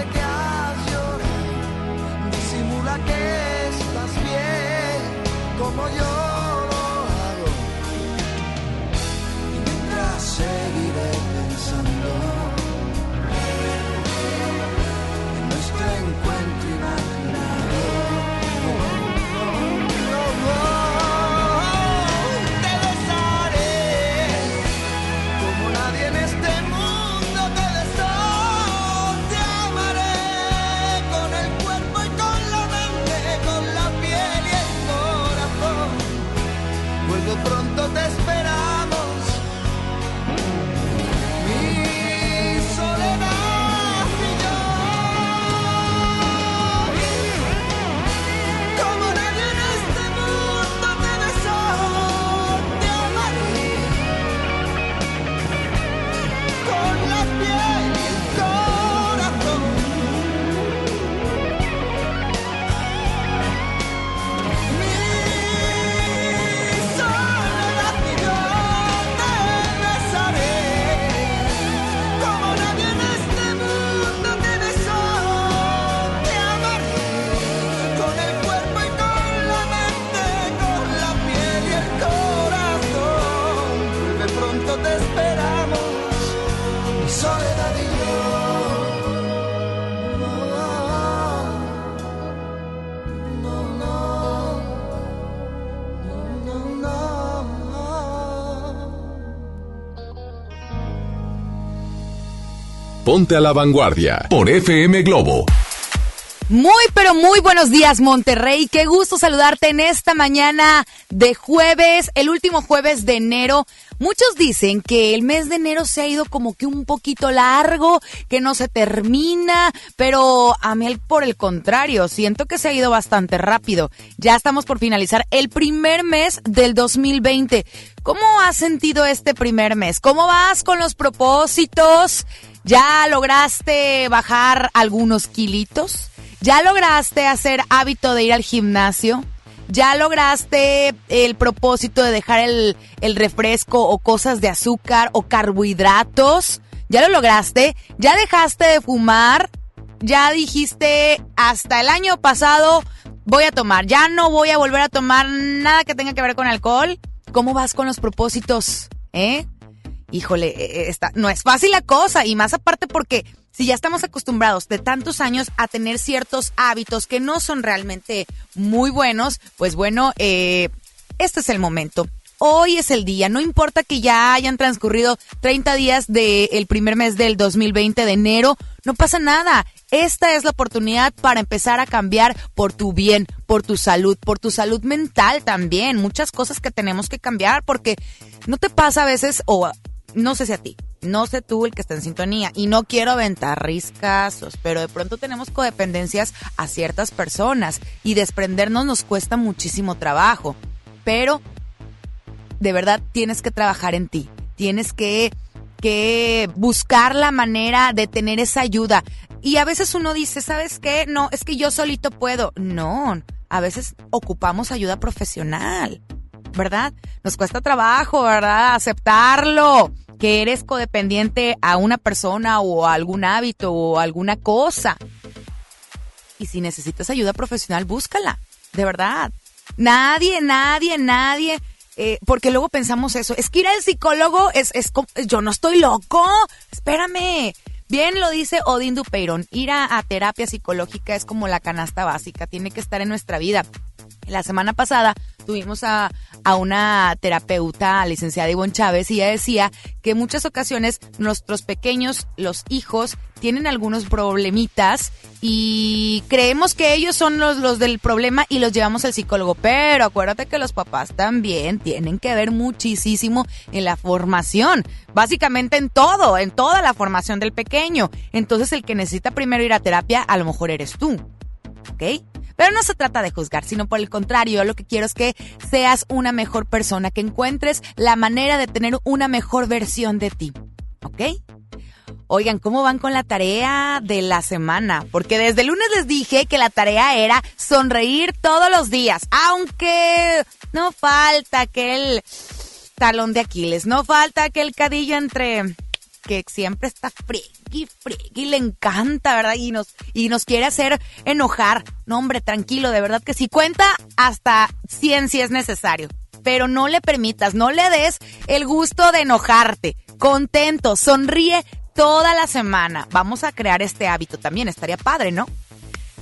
de que has llorado, disimula que estás bien como yo. Ponte a la Vanguardia por FM Globo. Muy, pero muy buenos días, Monterrey. Qué gusto saludarte en esta mañana de jueves, el último jueves de enero. Muchos dicen que el mes de enero se ha ido como que un poquito largo, que no se termina, pero a mí por el contrario, siento que se ha ido bastante rápido. Ya estamos por finalizar el primer mes del 2020. ¿Cómo has sentido este primer mes? ¿Cómo vas con los propósitos? ¿Ya lograste bajar algunos kilitos? ¿Ya lograste hacer hábito de ir al gimnasio? ¿Ya lograste el propósito de dejar el, refresco o cosas de azúcar o carbohidratos? ¿Ya lo lograste? ¿Ya dejaste de fumar? ¿Ya dijiste hasta el año pasado voy a tomar? ¿Ya no voy a volver a tomar nada que tenga que ver con alcohol? ¿Cómo vas con los propósitos? ¿Eh? Híjole, e, e, no es fácil la cosa y más aparte porque si ya estamos acostumbrados de tantos años a tener ciertos hábitos que no son realmente muy buenos, pues bueno, eh, este es el momento. Hoy es el día, no importa que ya hayan transcurrido 30 días del primer mes del 2020 de enero, no pasa nada. Esta es la oportunidad para empezar a cambiar por tu bien, por tu salud, por tu salud mental también. Muchas cosas que tenemos que cambiar porque no te pasa a veces, o no sé si a ti, no sé tú el que está en sintonía y no quiero aventar riscazos, pero de pronto tenemos codependencias a ciertas personas y desprendernos nos cuesta muchísimo trabajo, pero de verdad tienes que trabajar en ti, tienes que que buscar la manera de tener esa ayuda. Y a veces uno dice, ¿sabes qué? No, es que yo solito puedo. No, a veces ocupamos ayuda profesional, ¿verdad? Nos cuesta trabajo, ¿verdad? Aceptarlo que eres codependiente a una persona o a algún hábito o alguna cosa. Y si necesitas ayuda profesional, búscala, de verdad. Nadie, nadie, nadie, eh, porque luego pensamos eso, es que ir al psicólogo es, es, yo no estoy loco, espérame. Bien lo dice Odín Dupeirón, ir a terapia psicológica es como la canasta básica, tiene que estar en nuestra vida. La semana pasada tuvimos a, a una terapeuta, licenciada Ivonne Chávez, y ella decía que en muchas ocasiones nuestros pequeños, los hijos, tienen algunos problemitas y creemos que ellos son los, los del problema y los llevamos al psicólogo. Pero acuérdate que los papás también tienen que ver muchísimo en la formación, básicamente en todo, en toda la formación del pequeño. Entonces el que necesita primero ir a terapia, a lo mejor eres tú. ¿Ok? Pero no se trata de juzgar, sino por el contrario, lo que quiero es que seas una mejor persona, que encuentres la manera de tener una mejor versión de ti. ¿Ok? Oigan, ¿cómo van con la tarea de la semana? Porque desde lunes les dije que la tarea era sonreír todos los días, aunque no falta aquel talón de Aquiles, no falta aquel cadillo entre que siempre está frío y le encanta, ¿verdad? Y nos, y nos quiere hacer enojar. No, hombre, tranquilo, de verdad que si cuenta hasta 100 si es necesario. Pero no le permitas, no le des el gusto de enojarte. Contento, sonríe toda la semana. Vamos a crear este hábito también, estaría padre, ¿no?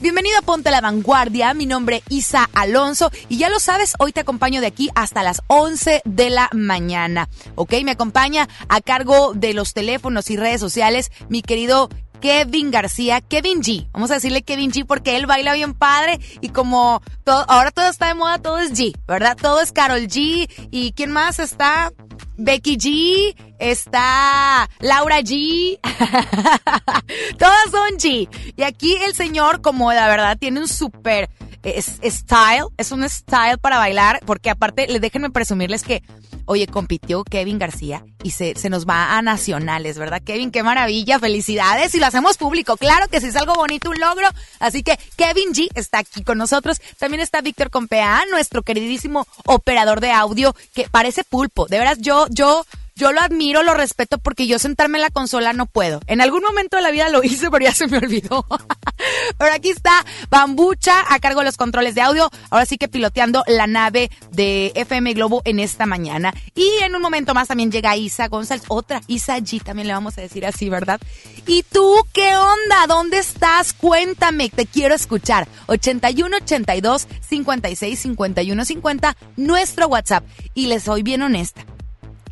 Bienvenido a Ponte la Vanguardia, mi nombre es Isa Alonso y ya lo sabes, hoy te acompaño de aquí hasta las 11 de la mañana, ¿ok? Me acompaña a cargo de los teléfonos y redes sociales mi querido Kevin García, Kevin G. Vamos a decirle Kevin G porque él baila bien padre y como todo, ahora todo está de moda, todo es G, ¿verdad? Todo es Carol G. ¿Y quién más está? Becky G, está Laura G, todas son G. Y aquí el señor, como la verdad, tiene un súper style, es un style para bailar, porque aparte, déjenme presumirles que, oye, compitió Kevin García y se, se nos va a nacionales, ¿verdad, Kevin? Qué maravilla, felicidades y lo hacemos público. Claro que sí es algo bonito, un logro. Así que Kevin G está aquí con nosotros. También está Víctor Compea, nuestro queridísimo operador de audio, que parece pulpo. De veras, yo, yo yo lo admiro, lo respeto porque yo sentarme en la consola no puedo. En algún momento de la vida lo hice, pero ya se me olvidó. pero aquí está Bambucha a cargo de los controles de audio. Ahora sí que piloteando la nave de FM Globo en esta mañana. Y en un momento más también llega Isa González, otra Isa G, también le vamos a decir así, ¿verdad? ¿Y tú qué onda? ¿Dónde estás? Cuéntame, te quiero escuchar. 81 82 56 51 50, nuestro WhatsApp. Y les soy bien honesta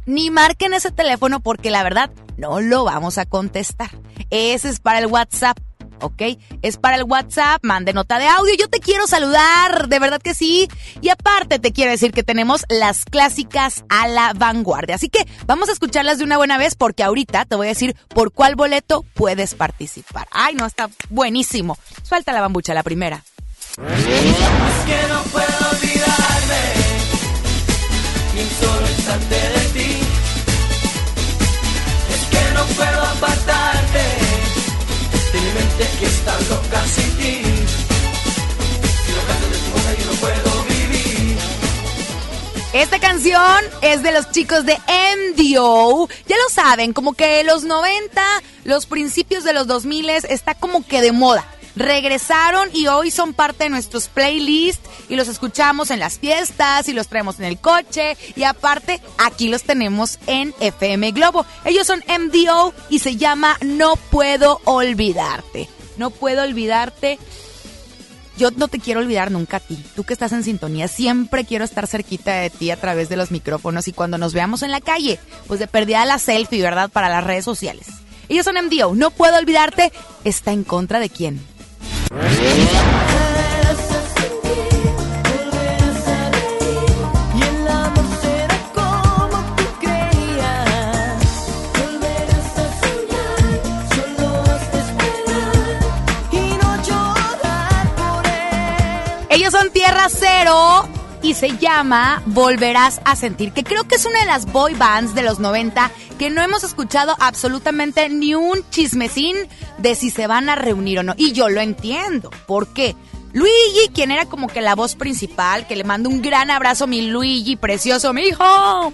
ni marquen ese teléfono porque la verdad no lo vamos a contestar. Ese es para el WhatsApp. ¿ok? Es para el WhatsApp, mande nota de audio. Yo te quiero saludar, de verdad que sí. Y aparte te quiero decir que tenemos las clásicas a la vanguardia. Así que vamos a escucharlas de una buena vez porque ahorita te voy a decir por cuál boleto puedes participar. Ay, no, está buenísimo. Suelta la bambucha, la primera. Puedo apartarte de mi mente que está loca sin ti. Esta canción es de los chicos de MDO. Ya lo saben, como que los 90, los principios de los 2000 está como que de moda. Regresaron y hoy son parte de nuestros playlists y los escuchamos en las fiestas y los traemos en el coche y aparte aquí los tenemos en FM Globo. Ellos son MDO y se llama No puedo olvidarte. No puedo olvidarte. Yo no te quiero olvidar nunca a ti. Tú que estás en sintonía, siempre quiero estar cerquita de ti a través de los micrófonos y cuando nos veamos en la calle, pues de perdida la selfie, ¿verdad? Para las redes sociales. Ellos son MDO. No puedo olvidarte. ¿Está en contra de quién? Ellos son Tierra Cero y se llama Volverás a Sentir, que creo que es una de las boy bands de los 90 que no hemos escuchado absolutamente ni un chismecín de si se van a reunir o no. Y yo lo entiendo. ¿Por qué? Luigi, quien era como que la voz principal, que le mando un gran abrazo, mi Luigi, precioso, mi hijo.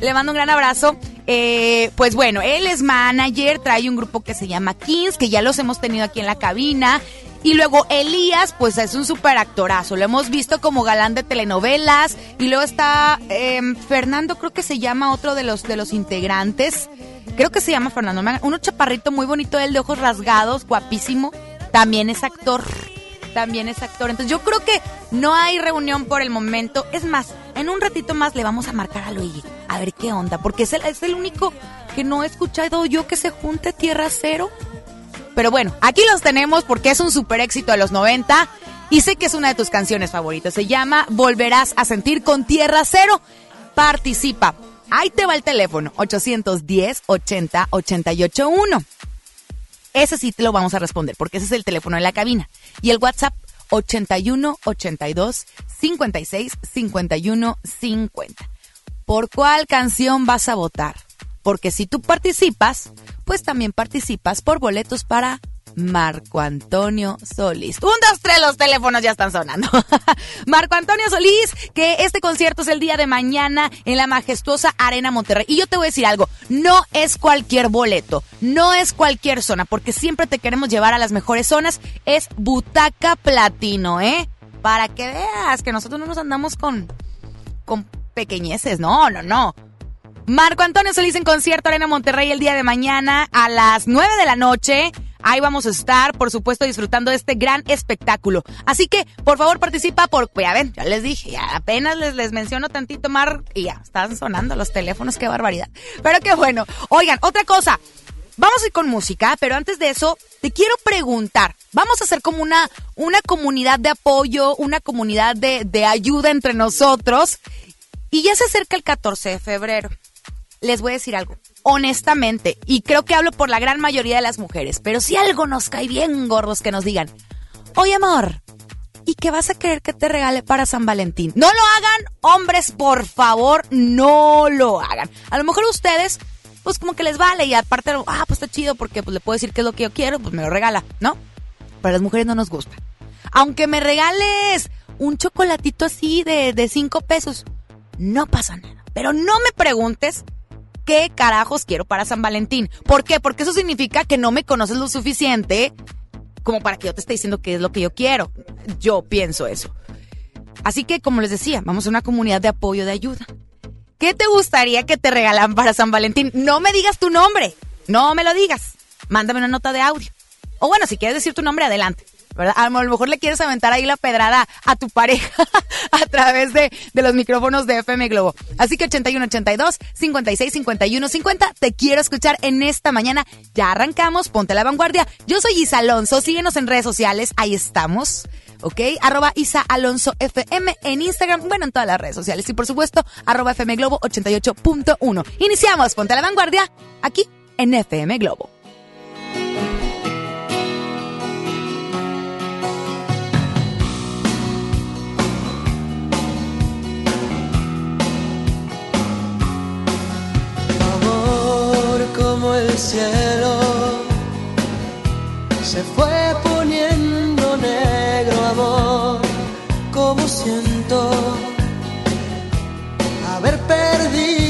Le mando un gran abrazo. Eh, pues bueno, él es manager, trae un grupo que se llama Kings, que ya los hemos tenido aquí en la cabina. Y luego Elías, pues es un super actorazo. Lo hemos visto como galán de telenovelas. Y luego está em, Fernando, creo que se llama otro de los, de los integrantes. Creo que se llama Fernando. Uno chaparrito muy bonito, él de ojos rasgados, guapísimo. También es actor. También es actor. Entonces yo creo que no hay reunión por el momento. Es más, en un ratito más le vamos a marcar a Luigi. A ver qué onda. Porque es el, es el único que no he escuchado yo que se junte Tierra Cero. Pero bueno, aquí los tenemos porque es un super éxito de los 90 y sé que es una de tus canciones favoritas. Se llama Volverás a sentir con Tierra Cero. Participa. Ahí te va el teléfono, 810 80 881. Ese sí te lo vamos a responder porque ese es el teléfono de la cabina. Y el WhatsApp 81 82 56 51 50. ¿Por cuál canción vas a votar? Porque si tú participas, pues también participas por boletos para Marco Antonio Solís. Un, dos, tres, los teléfonos ya están sonando. Marco Antonio Solís, que este concierto es el día de mañana en la majestuosa Arena Monterrey. Y yo te voy a decir algo, no es cualquier boleto, no es cualquier zona, porque siempre te queremos llevar a las mejores zonas. Es butaca platino, ¿eh? Para que veas que nosotros no nos andamos con, con pequeñeces, no, no, no. Marco Antonio Solís en concierto Arena Monterrey el día de mañana a las 9 de la noche. Ahí vamos a estar, por supuesto, disfrutando de este gran espectáculo. Así que, por favor, participa por... Pues, ya ven, ya les dije, ya apenas les, les menciono tantito, Mar, y ya, están sonando los teléfonos, qué barbaridad. Pero qué bueno. Oigan, otra cosa. Vamos a ir con música, pero antes de eso, te quiero preguntar. Vamos a hacer como una, una comunidad de apoyo, una comunidad de, de ayuda entre nosotros. Y ya se acerca el 14 de febrero les voy a decir algo, honestamente, y creo que hablo por la gran mayoría de las mujeres, pero si algo nos cae bien gordos que nos digan, oye amor, ¿y qué vas a querer que te regale para San Valentín? No lo hagan, hombres, por favor, no lo hagan. A lo mejor ustedes, pues como que les vale y aparte, ah, pues está chido porque pues, le puedo decir qué es lo que yo quiero, pues me lo regala, ¿no? Para las mujeres no nos gusta. Aunque me regales un chocolatito así de, de cinco pesos, no pasa nada. Pero no me preguntes qué carajos quiero para San Valentín. ¿Por qué? Porque eso significa que no me conoces lo suficiente como para que yo te esté diciendo qué es lo que yo quiero. Yo pienso eso. Así que, como les decía, vamos a una comunidad de apoyo, de ayuda. ¿Qué te gustaría que te regalan para San Valentín? No me digas tu nombre. No me lo digas. Mándame una nota de audio. O bueno, si quieres decir tu nombre, adelante. ¿Verdad? A lo mejor le quieres aventar ahí la pedrada a tu pareja a través de, de los micrófonos de FM Globo. Así que 8182 56 51 50. Te quiero escuchar en esta mañana. Ya arrancamos, ponte a la vanguardia. Yo soy Isa Alonso, síguenos en redes sociales, ahí estamos. ¿ok? Arroba Isa Alonso FM en Instagram, bueno, en todas las redes sociales. Y por supuesto, arroba FM Globo 88.1. Iniciamos, ponte a la vanguardia, aquí en FM Globo. El cielo. Se fue poniendo negro, amor, como siento haber perdido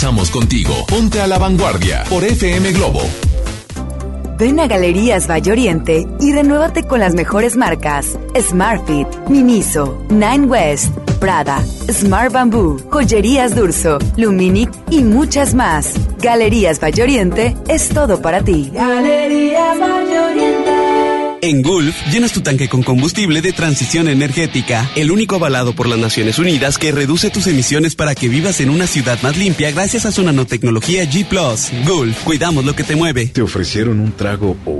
Regresamos contigo. Ponte a la vanguardia por FM Globo. Ven a Galerías Valle Oriente y renuévate con las mejores marcas: Smartfit, Miniso, Nine West, Prada, Smart Bamboo, Joyerías Durso, Luminic y muchas más. Galerías Valle Oriente es todo para ti. En Gulf, llenas tu tanque con combustible de transición energética, el único avalado por las Naciones Unidas que reduce tus emisiones para que vivas en una ciudad más limpia gracias a su nanotecnología G ⁇ Gulf, cuidamos lo que te mueve. ¿Te ofrecieron un trago o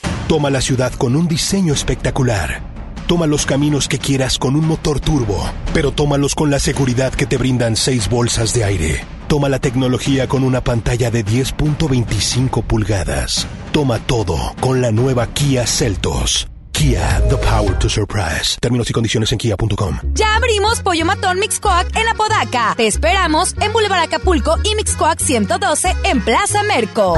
Toma la ciudad con un diseño espectacular. Toma los caminos que quieras con un motor turbo, pero tómalos con la seguridad que te brindan seis bolsas de aire. Toma la tecnología con una pantalla de 10.25 pulgadas. Toma todo con la nueva Kia Celtos. Kia, the power to surprise. Términos y condiciones en kia.com. Ya abrimos Pollo Matón Mixcoac en Apodaca. Te esperamos en Boulevard Acapulco y Mixcoac 112 en Plaza Merco.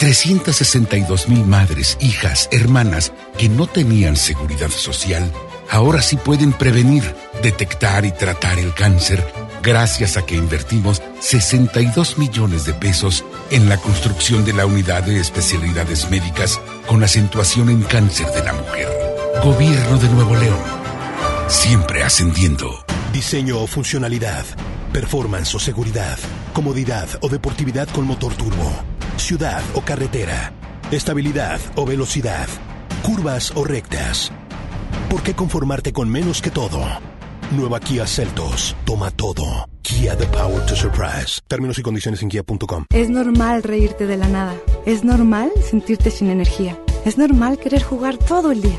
362 mil madres, hijas, hermanas que no tenían seguridad social, ahora sí pueden prevenir, detectar y tratar el cáncer gracias a que invertimos 62 millones de pesos en la construcción de la unidad de especialidades médicas con acentuación en cáncer de la mujer. Gobierno de Nuevo León. Siempre ascendiendo. Diseño o funcionalidad. Performance o seguridad. Comodidad o deportividad con motor turbo ciudad o carretera, estabilidad o velocidad, curvas o rectas. ¿Por qué conformarte con menos que todo? Nueva Kia Celtos. Toma todo. Kia The Power to Surprise. Términos y condiciones en kia.com. Es normal reírte de la nada. Es normal sentirte sin energía. Es normal querer jugar todo el día.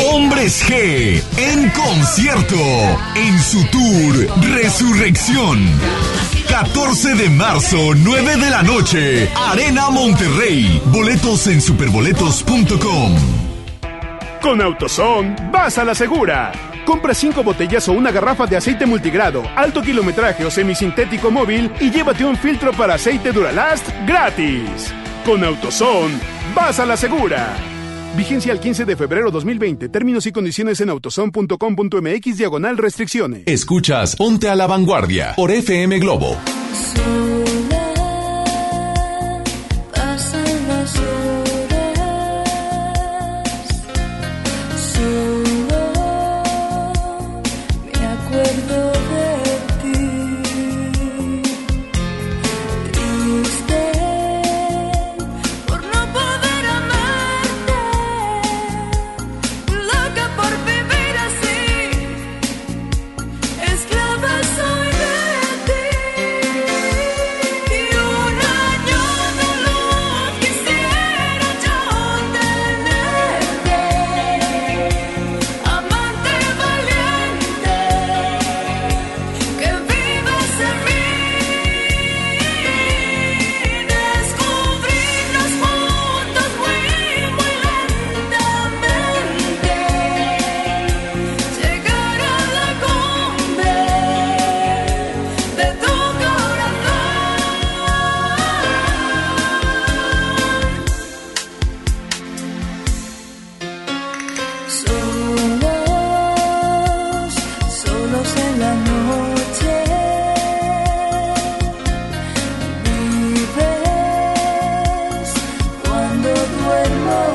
Hombres G en concierto en su tour Resurrección. 14 de marzo, 9 de la noche, Arena Monterrey. Boletos en superboletos.com. Con AutoZone, vas a la segura. Compra 5 botellas o una garrafa de aceite multigrado, alto kilometraje o semisintético móvil y llévate un filtro para aceite Duralast gratis. Con AutoZone, vas a la segura. Vigencia el 15 de febrero 2020. Términos y condiciones en autoson.com.mx diagonal restricciones. Escuchas Ponte a la Vanguardia por FM Globo. more.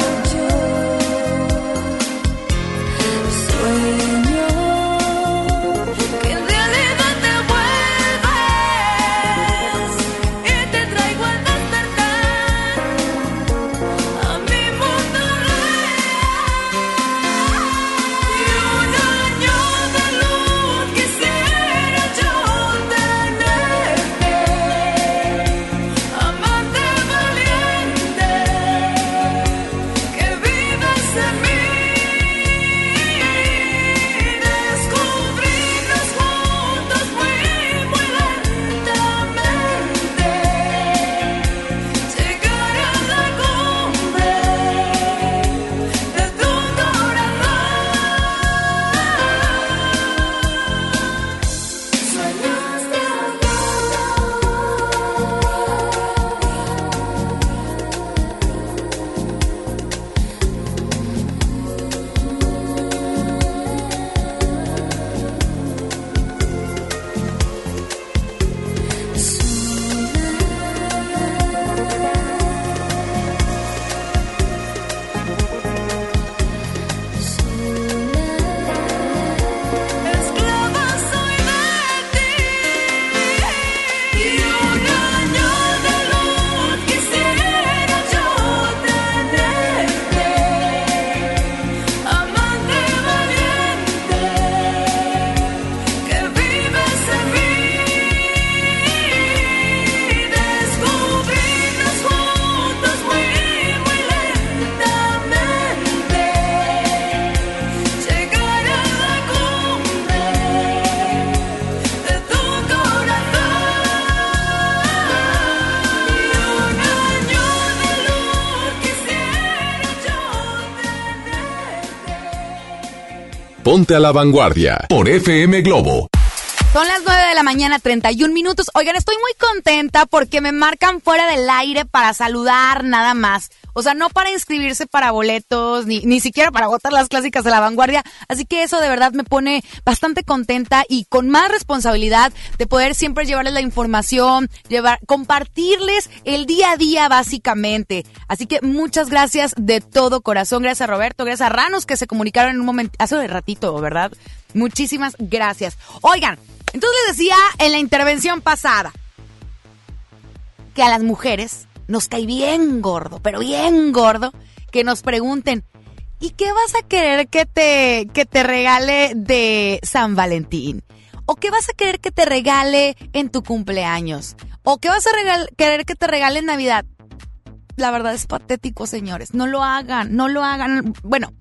A la vanguardia por FM Globo. Son las 9 de la mañana, 31 minutos. Oigan, estoy muy contenta porque me marcan fuera del aire para saludar nada más. O sea, no para inscribirse para boletos, ni, ni siquiera para votar las clásicas de la vanguardia. Así que eso de verdad me pone bastante contenta y con más responsabilidad de poder siempre llevarles la información, llevar, compartirles el día a día básicamente. Así que muchas gracias de todo corazón. Gracias a Roberto, gracias a Ranos que se comunicaron en un momento, hace ratito, ¿verdad? Muchísimas gracias. Oigan, entonces les decía en la intervención pasada que a las mujeres nos cae bien gordo, pero bien gordo, que nos pregunten, ¿y qué vas a querer que te, que te regale de San Valentín? ¿O qué vas a querer que te regale en tu cumpleaños? ¿O qué vas a querer que te regale en Navidad? La verdad es patético, señores. No lo hagan, no lo hagan. Bueno,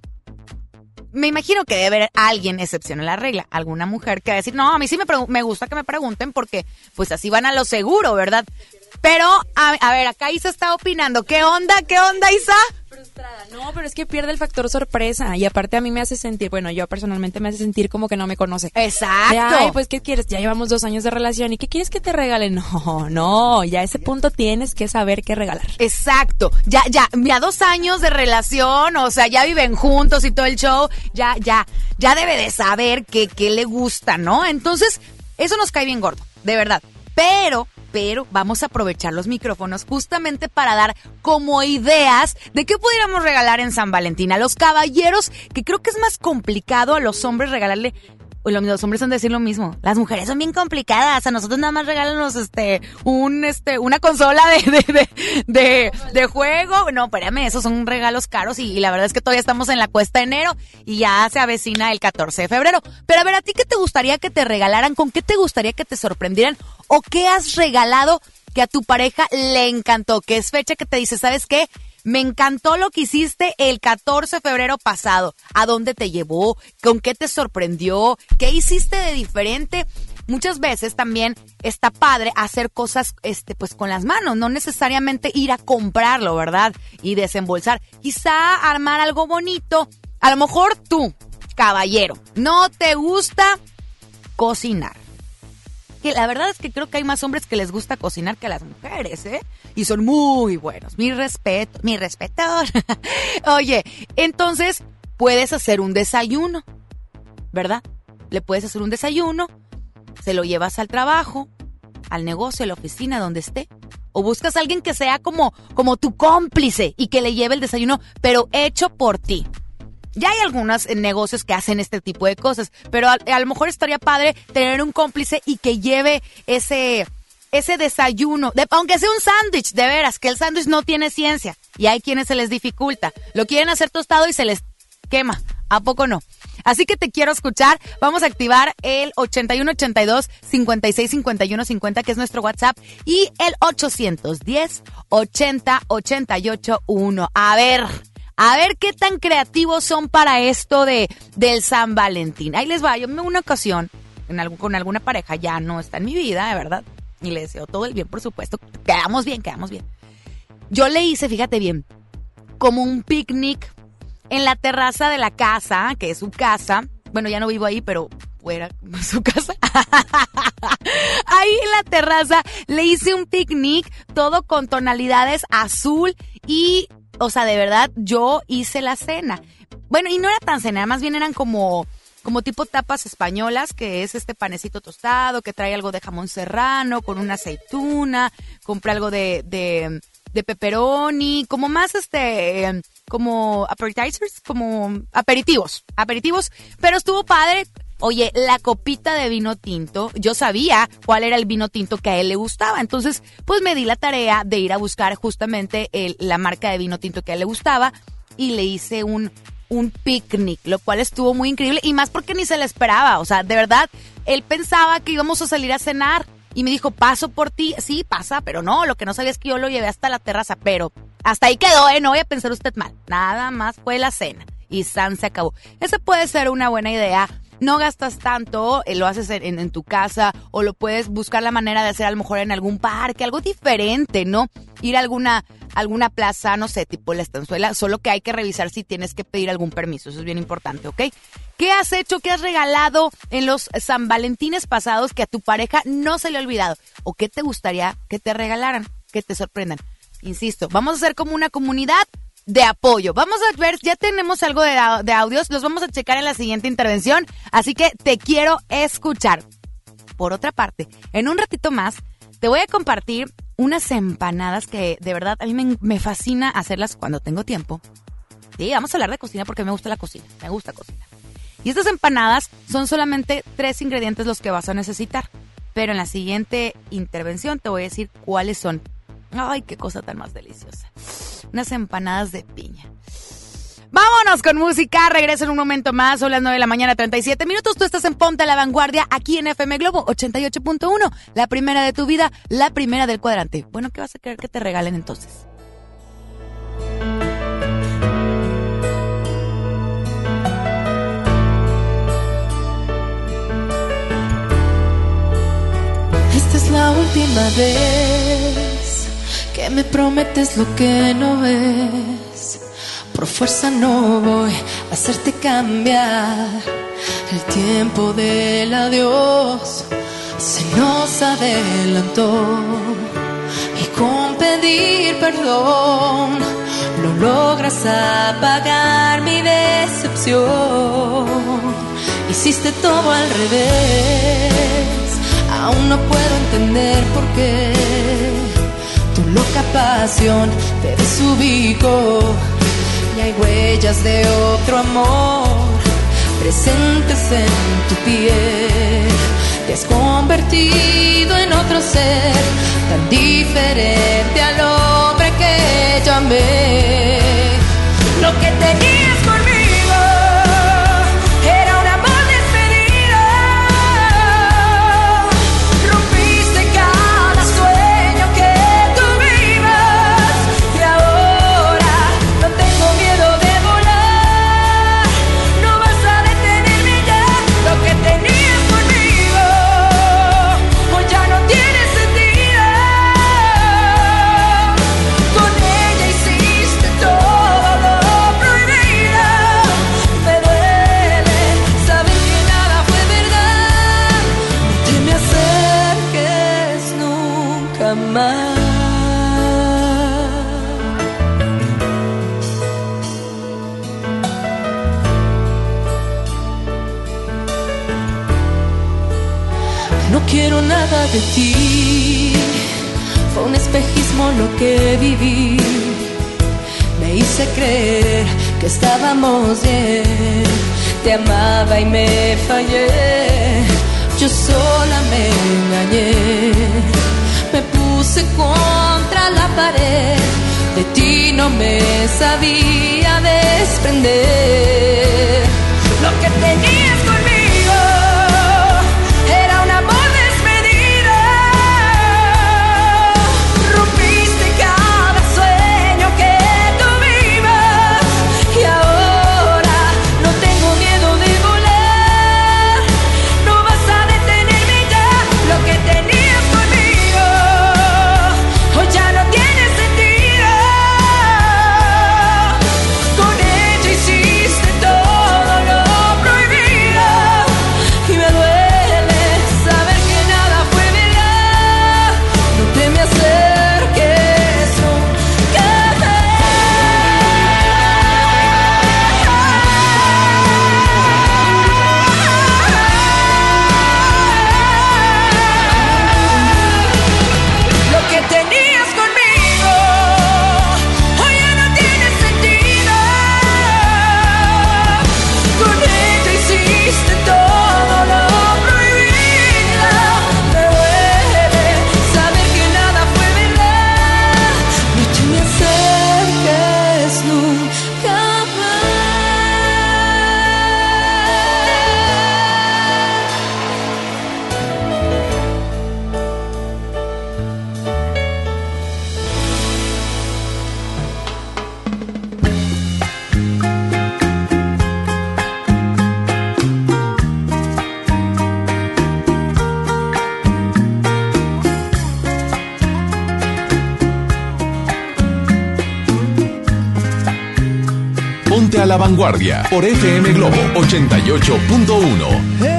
me imagino que debe haber alguien excepción a la regla, alguna mujer que va a decir, no, a mí sí me, me gusta que me pregunten porque pues así van a lo seguro, ¿verdad? Pero, a, a ver, acá Isa está opinando. ¿Qué onda? ¿Qué onda, Isa? No, pero es que pierde el factor sorpresa y aparte a mí me hace sentir, bueno, yo personalmente me hace sentir como que no me conoce. Exacto. De, Ay, pues ¿qué quieres? Ya llevamos dos años de relación y ¿qué quieres que te regale? No, no, ya a ese punto tienes que saber qué regalar. Exacto. Ya, ya, ya dos años de relación, o sea, ya viven juntos y todo el show, ya, ya, ya debe de saber qué qué le gusta, ¿no? Entonces, eso nos cae bien gordo, de verdad. Pero, pero vamos a aprovechar los micrófonos justamente para dar como ideas de qué pudiéramos regalar en San Valentín. A los caballeros, que creo que es más complicado a los hombres regalarle Pues lo- los hombres han de decir lo mismo. Las mujeres son bien complicadas. A nosotros nada más regálanos este un este una consola de de, juego. No, espérame, esos son regalos caros y, la verdad es que todavía estamos en la cuesta de enero y ya se avecina el 14 de febrero. Pero a ver, ¿a ti qué te gustaría que te regalaran? ¿Con qué te gustaría que te sorprendieran? ¿O qué has regalado que a tu pareja le encantó? ¿Qué es fecha que te dice, ¿sabes qué? Me encantó lo que hiciste el 14 de febrero pasado. ¿A dónde te llevó? ¿Con qué te sorprendió? ¿Qué hiciste de diferente? Muchas veces también está padre hacer cosas este pues con las manos, no necesariamente ir a comprarlo, ¿verdad? Y desembolsar. Quizá armar algo bonito. A lo mejor tú, caballero, no te gusta cocinar. Que la verdad es que creo que hay más hombres que les gusta cocinar que las mujeres, ¿eh? Y son muy buenos. Mi respeto, mi respeto. Oye, entonces puedes hacer un desayuno, ¿verdad? Le puedes hacer un desayuno, se lo llevas al trabajo, al negocio, a la oficina, donde esté. O buscas a alguien que sea como, como tu cómplice y que le lleve el desayuno, pero hecho por ti. Ya hay algunos eh, negocios que hacen este tipo de cosas, pero a, lo mejor estaría padre tener un cómplice y que lleve ese, ese desayuno, de- aunque sea un sándwich, de veras, que el sándwich no tiene ciencia y hay quienes se les dificulta. Lo quieren hacer tostado y se les quema. ¿A poco no? Así que te quiero escuchar. Vamos a activar el 8182 565150 que es nuestro WhatsApp y el 810 80 88 1. A ver, a ver qué tan creativos son para esto de del San Valentín. Ahí les va. Yo en una ocasión en algún- con alguna pareja ya no está en mi vida, de verdad. Y le deseo todo el bien, por supuesto. Quedamos bien, quedamos bien. Yo le hice, fíjate bien, como un picnic en la terraza de la casa, que es su casa. Bueno, ya no vivo ahí, pero fuera su casa. ahí en la terraza le hice un picnic, todo con tonalidades azul y, o sea, de verdad, yo hice la cena. Bueno, y no era tan cena, más bien eran como como tipo tapas españolas, que es este panecito tostado, que trae algo de jamón serrano, con una aceituna, compré algo de, de, de pepperoni, como más este, eh, como appetizers, como aperitivos, aperitivos, pero estuvo padre. Oye, la copita de vino tinto, yo sabía cuál era el vino tinto que a él le gustaba, entonces pues me di la tarea de ir a buscar justamente el- la marca de vino tinto que a él le gustaba y le hice un, un picnic, lo cual estuvo muy increíble y más porque ni se le esperaba, o sea, de verdad, él pensaba que íbamos a salir a cenar y me dijo, paso por ti, sí, pasa, pero no, lo que no sabía es que yo lo llevé hasta la terraza, pero hasta ahí quedó, ¿eh? No voy a pensar usted mal, nada más fue la cena y San se acabó. Esa puede ser una buena idea. No gastas tanto, eh, lo haces en, tu casa o lo puedes buscar la manera de hacer a lo mejor en algún parque, algo diferente, ¿no? Ir a alguna, alguna plaza, no sé, tipo la estanzuela, solo que hay que revisar si tienes que pedir algún permiso, eso es bien importante, ¿ok? ¿Qué has hecho, qué has regalado en los San Valentines pasados que a tu pareja no se le ha olvidado? ¿O qué te gustaría que te regalaran, que te sorprendan? Insisto, vamos a hacer como una comunidad de apoyo. Vamos a ver, ya tenemos algo de, au- de audios, los vamos a checar en la siguiente intervención, así que te quiero escuchar. Por otra parte, en un ratito más, te voy a compartir unas empanadas que de verdad a mí me, me fascina hacerlas cuando tengo tiempo. Sí, vamos a hablar de cocina porque me gusta la cocina, me gusta cocinar. Y estas empanadas son solamente tres ingredientes los que vas a necesitar. Pero en la siguiente intervención te voy a decir cuáles son. Ay, qué cosa tan más deliciosa. Unas empanadas de piña. Vámonos con música. Regreso en un momento más. Son las 9 de la mañana, 37 minutos. Tú estás en Ponte a la Vanguardia aquí en FM Globo 88.1. La primera de tu vida, la primera del cuadrante. Bueno, ¿qué vas a querer que te regalen entonces? Esta es la última vez que me prometes lo que no es. Por fuerza no voy a hacerte cambiar. El tiempo del adiós se nos adelantó. Y con pedir perdón no logras apagar mi decepción. Hiciste todo al revés. Aún no puedo entender por qué tu loca pasión te desubicó. Y hay huellas de otro amor presentes en tu piel. Te has convertido en otro ser tan diferente al hombre que yo amé. Lo que tenías de ti. Fue un espejismo lo que viví. Me hice creer que estábamos bien. Te amaba y me fallé. Yo sola me engañé. Me puse contra la pared. De ti no me sabía desprender. Lo que tenía. vanguardia por FM Globo 88.1.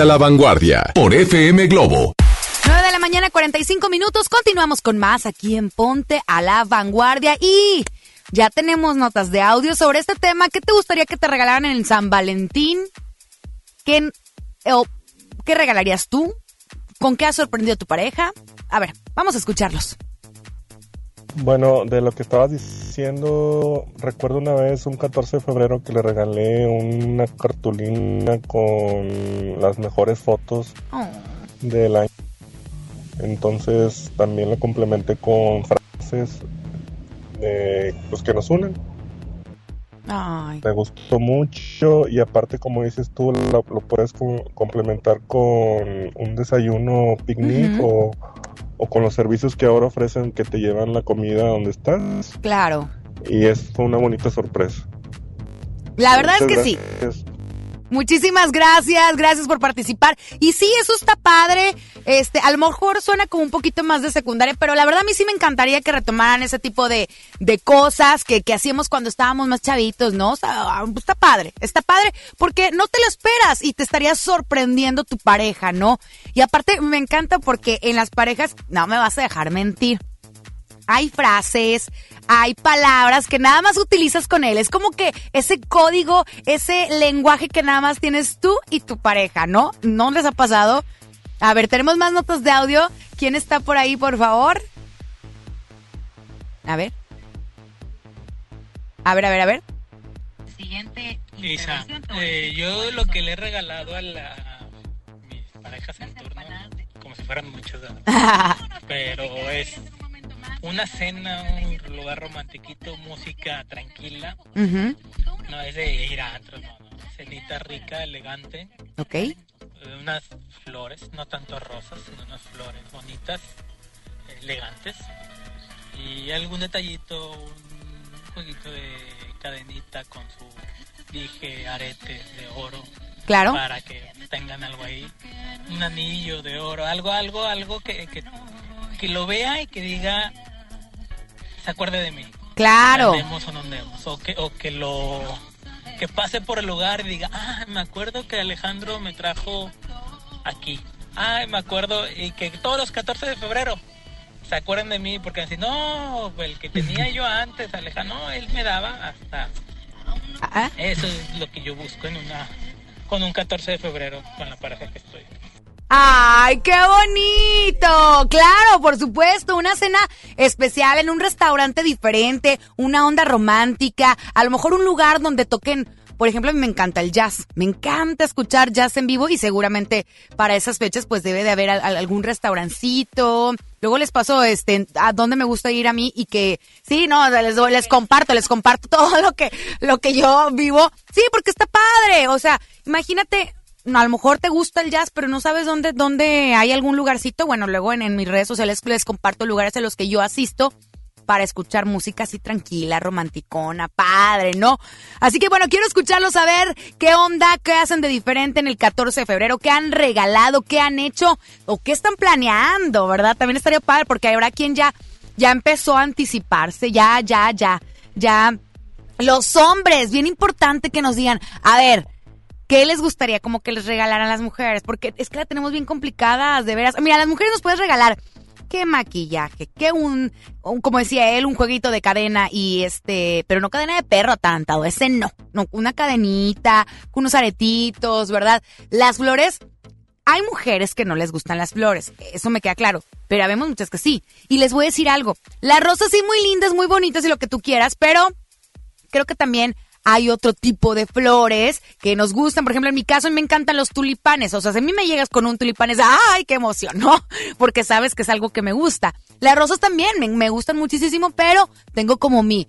A la Vanguardia por FM Globo. 9 de la mañana, 45 minutos. Continuamos con más aquí en Ponte a la Vanguardia. Y ya tenemos notas de audio sobre este tema. ¿Qué te gustaría que te regalaran en San Valentín? ¿Qué, o, ¿qué regalarías tú? ¿Con qué has sorprendido a tu pareja? A ver, vamos a escucharlos. Bueno, de lo que estabas diciendo, recuerdo una vez un 14 de febrero que le regalé una cartulina con las mejores fotos Oh. del año. Entonces también lo complementé con frases de, pues, que nos unen. Ay. Me gustó mucho y aparte, como dices tú, lo, lo puedes co- complementar con un desayuno picnic o, o con los servicios que ahora ofrecen que te llevan la comida donde estás. Claro. Y es una bonita sorpresa. La verdad es que sí. Muchísimas gracias, gracias por participar. Y sí, eso está padre. Este, a lo mejor suena como un poquito más de secundaria, pero la verdad a mí sí me encantaría que retomaran ese tipo de, de cosas que, que hacíamos cuando estábamos más chavitos, ¿no? Está padre, está padre, porque no te lo esperas y te estaría sorprendiendo tu pareja, ¿no? Y aparte me encanta porque en las parejas, no me vas a dejar mentir hay frases, hay palabras que nada más utilizas con él. Es como que ese código, ese lenguaje que nada más tienes tú y tu pareja, ¿no? ¿No les ha pasado? A ver, tenemos más notas de audio. ¿Quién está por ahí, por favor? A ver. A ver, a ver, a ver. Siguiente Isa, eh, yo lo que le he regalado a la, mis parejas en turno, como si fueran muchos, ¿verdad? pero es una cena, un lugar romantiquito, música tranquila, no es de ir a antros, no, no, cenita rica, elegante, Ok. eh, unas flores, no tanto rosas, sino unas flores bonitas, elegantes, y algún detallito, un jueguito de cadenita con su dije arete de oro. Claro. Para que tengan algo ahí, un anillo de oro, algo, algo, algo que, que, que lo vea y que diga, se acuerde de mí. Claro. Andemos o no andemos, o que, o que lo que pase por el lugar y diga, ah, me acuerdo que Alejandro me trajo aquí. Ay, me acuerdo, y que todos los 14 de febrero se acuerden de mí, porque así, no, el que tenía yo antes, Alejandro, no, él me daba hasta. Ah, Eso es lo que yo busco en una con un 14 de febrero con la pareja que estoy. ¡Ay, qué bonito! Claro, por supuesto, una cena especial en un restaurante diferente, una onda romántica, a lo mejor un lugar donde toquen, por ejemplo, me encanta el jazz, me encanta escuchar jazz en vivo y seguramente para esas fechas pues debe de haber al- al- algún restaurancito. Luego les paso este a dónde me gusta ir a mí y que sí, no, les les comparto, les comparto todo lo que lo que yo vivo. Sí, porque está padre, o sea, imagínate a lo mejor te gusta el jazz, pero no sabes dónde, dónde hay algún lugarcito. Bueno, luego en, mis redes sociales les comparto lugares a los que yo asisto para escuchar música así tranquila, romanticona, padre, ¿no? Así que bueno, quiero escucharlos a ver qué onda, qué hacen de diferente en el 14 de febrero, qué han regalado, qué han hecho o qué están planeando, ¿verdad? También estaría padre porque habrá quien ya, ya empezó a anticiparse, ya, ya, ya, ya. Los hombres, bien importante que nos digan, a ver, ¿Qué les gustaría como que les regalaran las mujeres? Porque es que la tenemos bien complicadas, de veras. Mira, las mujeres nos puedes regalar qué maquillaje, qué un, como decía él, un jueguito de cadena y este, pero no cadena de perro atantado, ese no, no, una cadenita, unos aretitos, ¿verdad? Las flores, hay mujeres que no les gustan las flores, eso me queda claro, pero habemos muchas que sí. Y les voy a decir algo, las rosas sí muy lindas, muy bonitas y lo que tú quieras, pero creo que también hay otro tipo de flores que nos gustan. Por ejemplo, en mi caso, me encantan los tulipanes. O sea, si a mí me llegas con un tulipán, es ¡ay, qué emoción! ¿No? Porque sabes que es algo que me gusta. Las rosas también me, me gustan muchísimo, pero tengo como mi,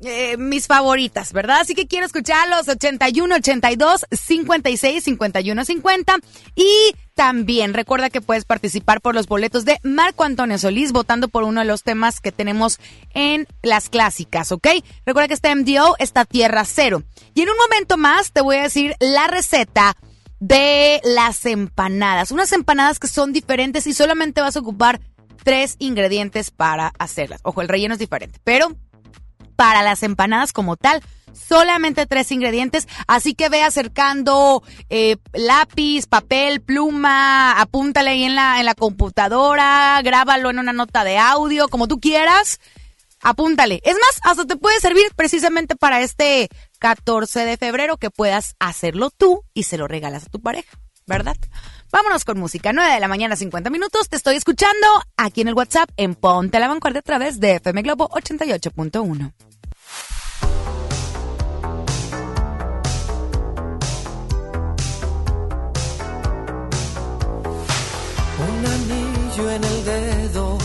eh, mis favoritas, ¿verdad? Así que quiero escuchar los 81, 82, 56, 51, 50. Y también recuerda que puedes participar por los boletos de Marco Antonio Solís votando por uno de los temas que tenemos en las clásicas, ¿ok? Recuerda que está MDO, está Tierra Cero. Y en un momento más te voy a decir la receta de las empanadas. Unas empanadas que son diferentes y solamente vas a ocupar tres ingredientes para hacerlas. Ojo, el relleno es diferente, pero para las empanadas como tal. Solamente tres ingredientes, así que ve acercando eh, lápiz, papel, pluma, apúntale ahí en la, en la computadora, grábalo en una nota de audio, como tú quieras apúntale. Es más, hasta te puede servir precisamente para este 14 de febrero que puedas hacerlo tú y se lo regalas a tu pareja, ¿verdad? Vámonos con música. 9 de la mañana, 50 minutos. Te estoy escuchando aquí en el WhatsApp en Ponte a la Vanguardia a través de FM Globo 88.1. Un anillo en el dedo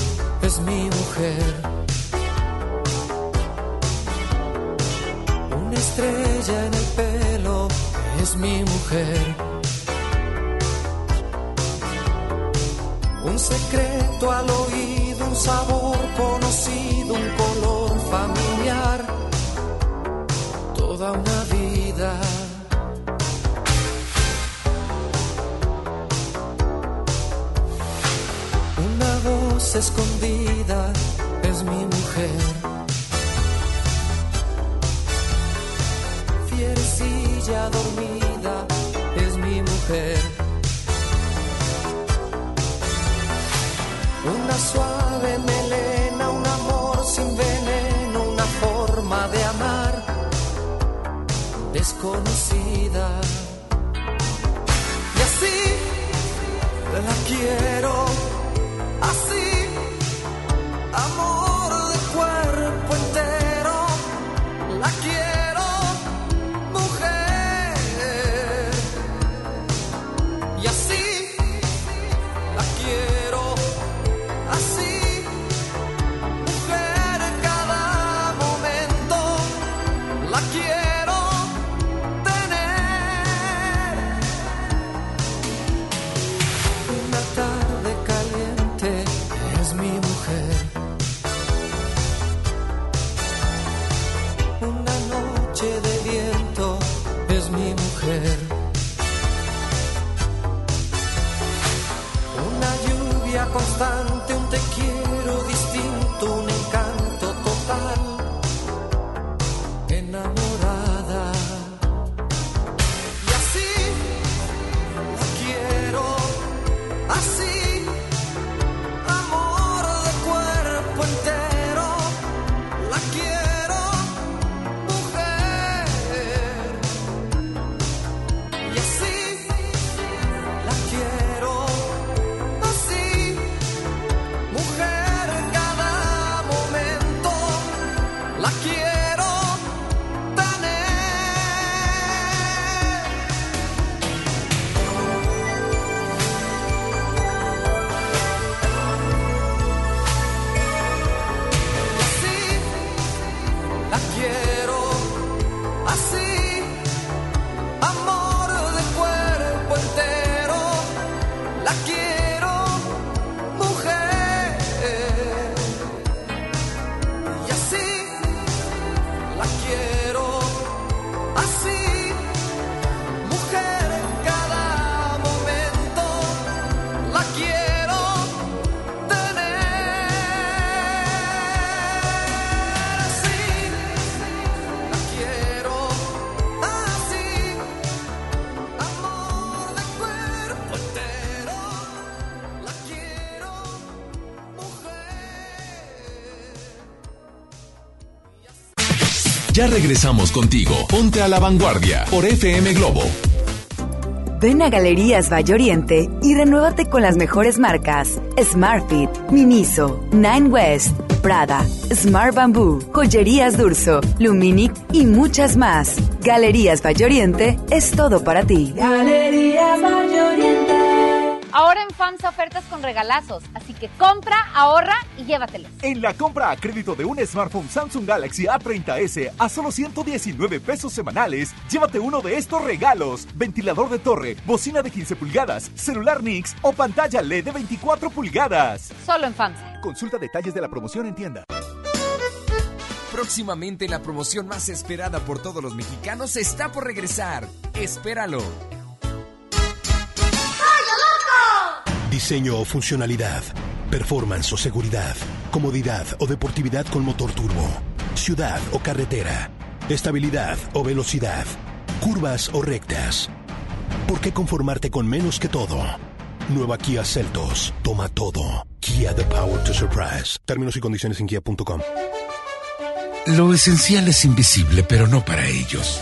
es mi mujer. Una estrella en el pelo es mi mujer. Un secreto al oído, un sabor conocido, un color familiar. Toda una voz escondida es mi mujer. Fierecilla dormida es mi mujer. Una suave melena, un amor sin veneno, una forma de amar desconocida. Y así la quiero, Ya regresamos contigo. Ponte a la vanguardia por FM Globo. Ven a Galerías Valle Oriente y renuévate con las mejores marcas: Smartfit, Miniso, Nine West, Prada, Smart Bamboo, Joyerías Durso, Luminic y muchas más. Galerías Valle Oriente es todo para ti. Galerías Ahora en FAMSA ofertas con regalazos, así que compra, ahorra y llévatelos. En la compra a crédito de un smartphone Samsung Galaxy A30s a solo 119 pesos semanales, llévate uno de estos regalos: ventilador de torre, bocina de 15 pulgadas, celular Nix o pantalla LED de 24 pulgadas. Solo en FAMSA. Consulta detalles de la promoción en tienda. Próximamente la promoción más esperada por todos los mexicanos está por regresar. Espéralo. Diseño o funcionalidad, performance o seguridad, comodidad o deportividad con motor turbo. ciudad o carretera, estabilidad o velocidad, curvas o rectas. ¿Por qué conformarte con menos que todo? Nueva Kia Celtos. Toma todo. Kia The Power to Surprise. Términos y condiciones en kia.com. Lo esencial es invisible, pero no para ellos.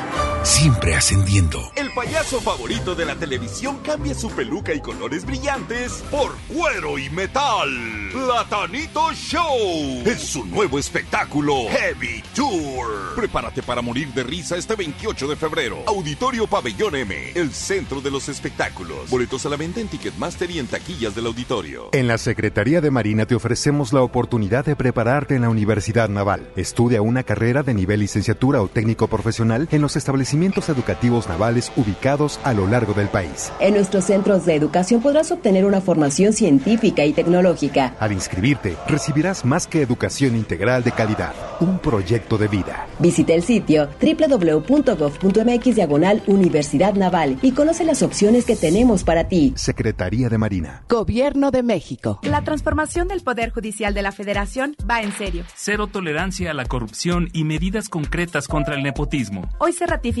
Siempre ascendiendo. El payaso favorito de la televisión cambia su peluca y colores brillantes por cuero y metal. Platanito Show es su nuevo espectáculo Heavy Tour. Prepárate para morir de risa este 28 de febrero. Auditorio Pabellón M, el centro de los espectáculos. Boletos a la venta en Ticketmaster y en taquillas del auditorio. En la Secretaría de Marina te ofrecemos la oportunidad de prepararte en la Universidad Naval. Estudia una carrera de nivel licenciatura o técnico profesional en los establecimientos educativos navales ubicados a lo largo del país. En nuestros centros de educación podrás obtener una formación científica y tecnológica. Al inscribirte, recibirás más que educación integral de calidad, un proyecto de vida. Visita el sitio www.gov.mx diagonal Universidad Naval y conoce las opciones que tenemos para ti. Secretaría de Marina. Gobierno de México. La transformación del Poder Judicial de la Federación va en serio. Cero tolerancia a la corrupción y medidas concretas contra el nepotismo. Hoy se ratifica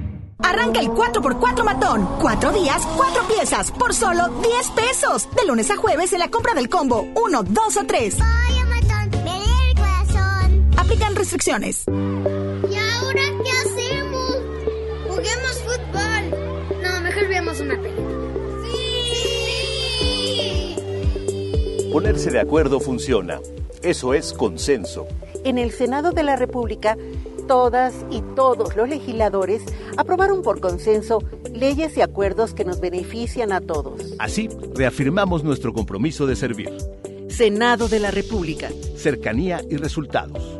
Arranca el 4x4 matón. Cuatro días, cuatro piezas, por solo 10 pesos. De lunes a jueves en la compra del combo 1, 2 o 3. Vaya matón, me el corazón. Aplican restricciones. ¿Y ahora qué hacemos? Juguemos fútbol. No, mejor veamos una película. ¡Sí! Ponerse de acuerdo funciona. Eso es consenso. En el Senado de la República, todas y todos los legisladores aprobaron por consenso leyes y acuerdos que nos benefician a todos. Así, reafirmamos nuestro compromiso de servir. Senado de la República. Cercanía y resultados.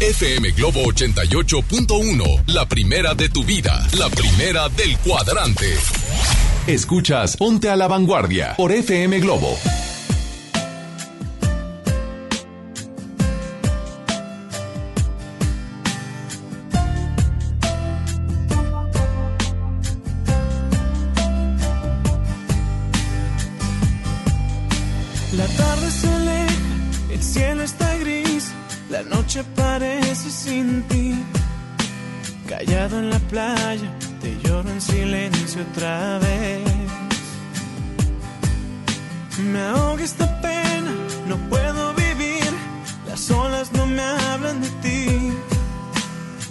FM Globo 88.1, la primera de tu vida, la primera del cuadrante. Escuchas Ponte a la Vanguardia por FM Globo. Playa, te lloro en silencio otra vez. Me ahoga esta pena, no puedo vivir, las olas no me hablan de ti.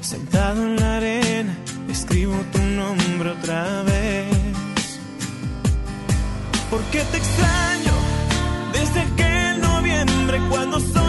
Sentado en la arena, escribo tu nombre otra vez. Porque te extraño desde aquel noviembre cuando soñamos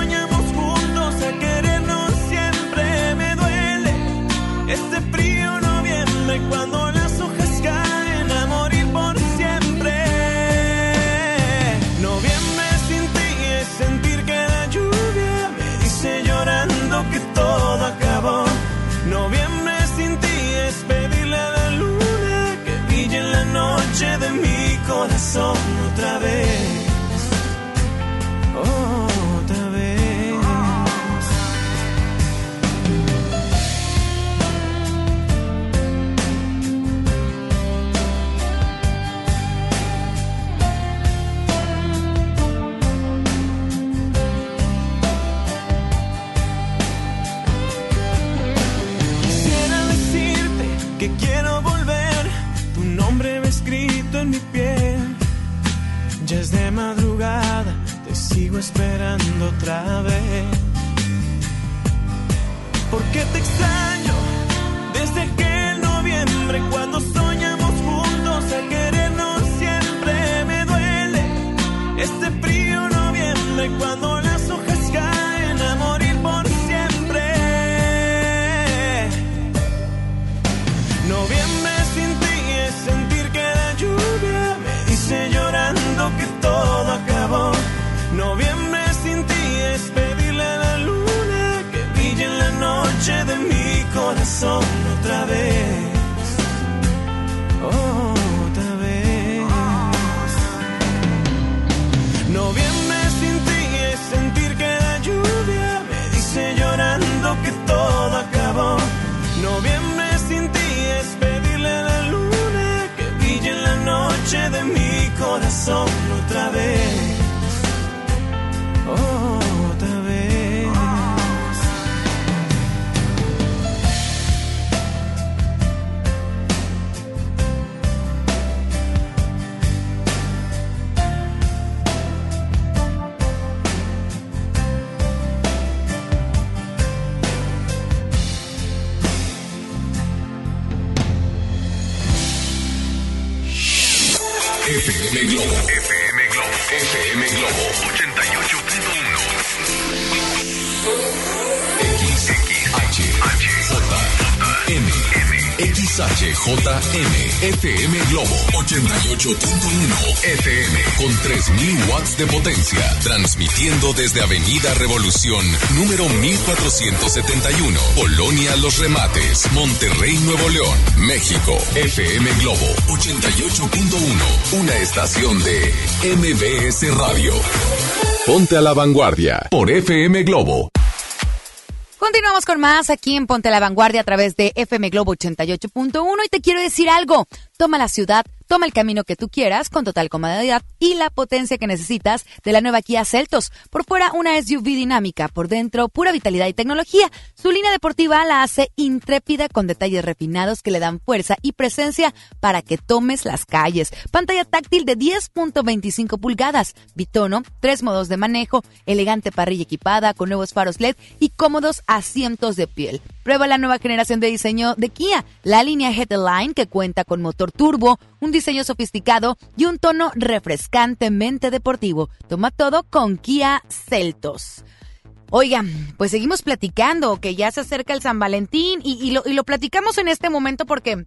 88.1 FM con 3000 watts de potencia. Transmitiendo desde Avenida Revolución, número 1471. Colonia Los Remates, Monterrey, Nuevo León, México. FM Globo 88.1. Una estación de MBS Radio. Ponte a la vanguardia por FM Globo. Continuamos con más aquí en Ponte la Vanguardia a través de FM Globo 88.1 y te quiero decir algo. Toma la ciudad, toma el camino que tú quieras con total comodidad y la potencia que necesitas de la nueva Kia Celtos. Por fuera una SUV dinámica, por dentro pura vitalidad y tecnología. Su línea deportiva la hace intrépida con detalles refinados que le dan fuerza y presencia para que tomes las calles. Pantalla táctil de 10.25 pulgadas, bitono, tres modos de manejo, elegante parrilla equipada con nuevos faros LED y cómodos asientos de piel. Prueba la nueva generación de diseño de Kia, la línea Headline que cuenta con motor turbo, un diseño sofisticado y un tono refrescantemente deportivo. Toma todo con Kia Celtos. Oigan, pues seguimos platicando, que ya se acerca el San Valentín y, y, lo, y lo platicamos en este momento porque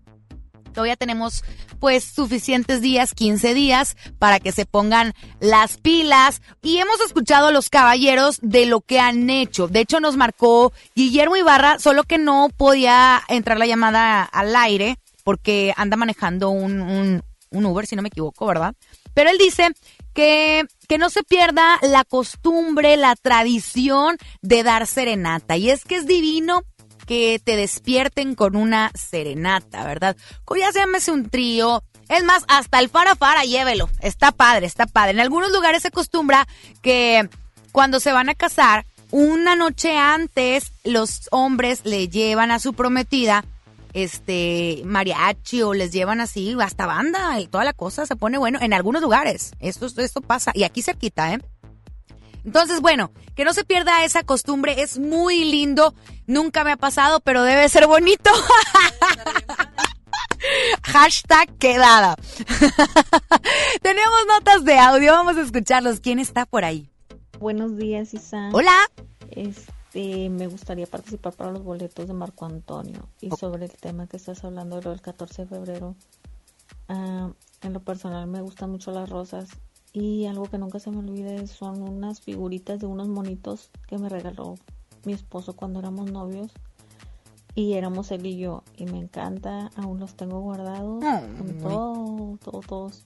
todavía tenemos pues suficientes días, 15 días, para que se pongan las pilas. Y hemos escuchado a los caballeros de lo que han hecho. De hecho, nos marcó Guillermo Ibarra, solo que no podía entrar la llamada al aire porque anda manejando un, un, Uber, si no me equivoco, ¿verdad? Pero él dice que, que no se pierda la costumbre, la tradición de dar serenata. Y es que es divino que te despierten con una serenata, ¿verdad? Ya se llámese un trío. Es más, hasta el fara fara, llévelo. Está padre, está padre. En algunos lugares se acostumbra que cuando se van a casar, una noche antes los hombres le llevan a su prometida este mariachi o les llevan así hasta banda y toda la cosa se pone bueno en algunos lugares. Esto, esto pasa y aquí cerquita, ¿eh? Entonces, bueno, que no se pierda esa costumbre, es muy lindo. Nunca me ha pasado, pero debe ser bonito. Hashtag quedada. Tenemos notas de audio, vamos a escucharlos. ¿Quién está por ahí? Buenos días, Isa. Hola. Este, me gustaría participar para los boletos de Marco Antonio. Y sobre el tema que estás hablando, lo del 14 de febrero. Uh, en lo personal me gustan mucho las rosas y algo que nunca se me olvide son unas figuritas de unos monitos que me regaló mi esposo cuando éramos novios. Y éramos él y yo. Y me encanta, aún los tengo guardados con todo, todo, todos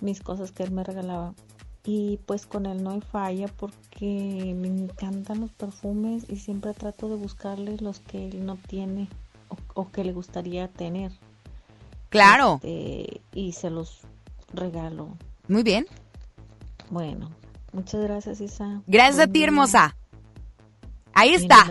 mis cosas que él me regalaba. Y pues con él no hay falla porque me encantan los perfumes y siempre trato de buscarle los que él no tiene o, o que le gustaría tener. Claro. Este, y se los regalo. Muy bien. Bueno, muchas gracias, Isa. Gracias Buen a ti, día. hermosa. Ahí está.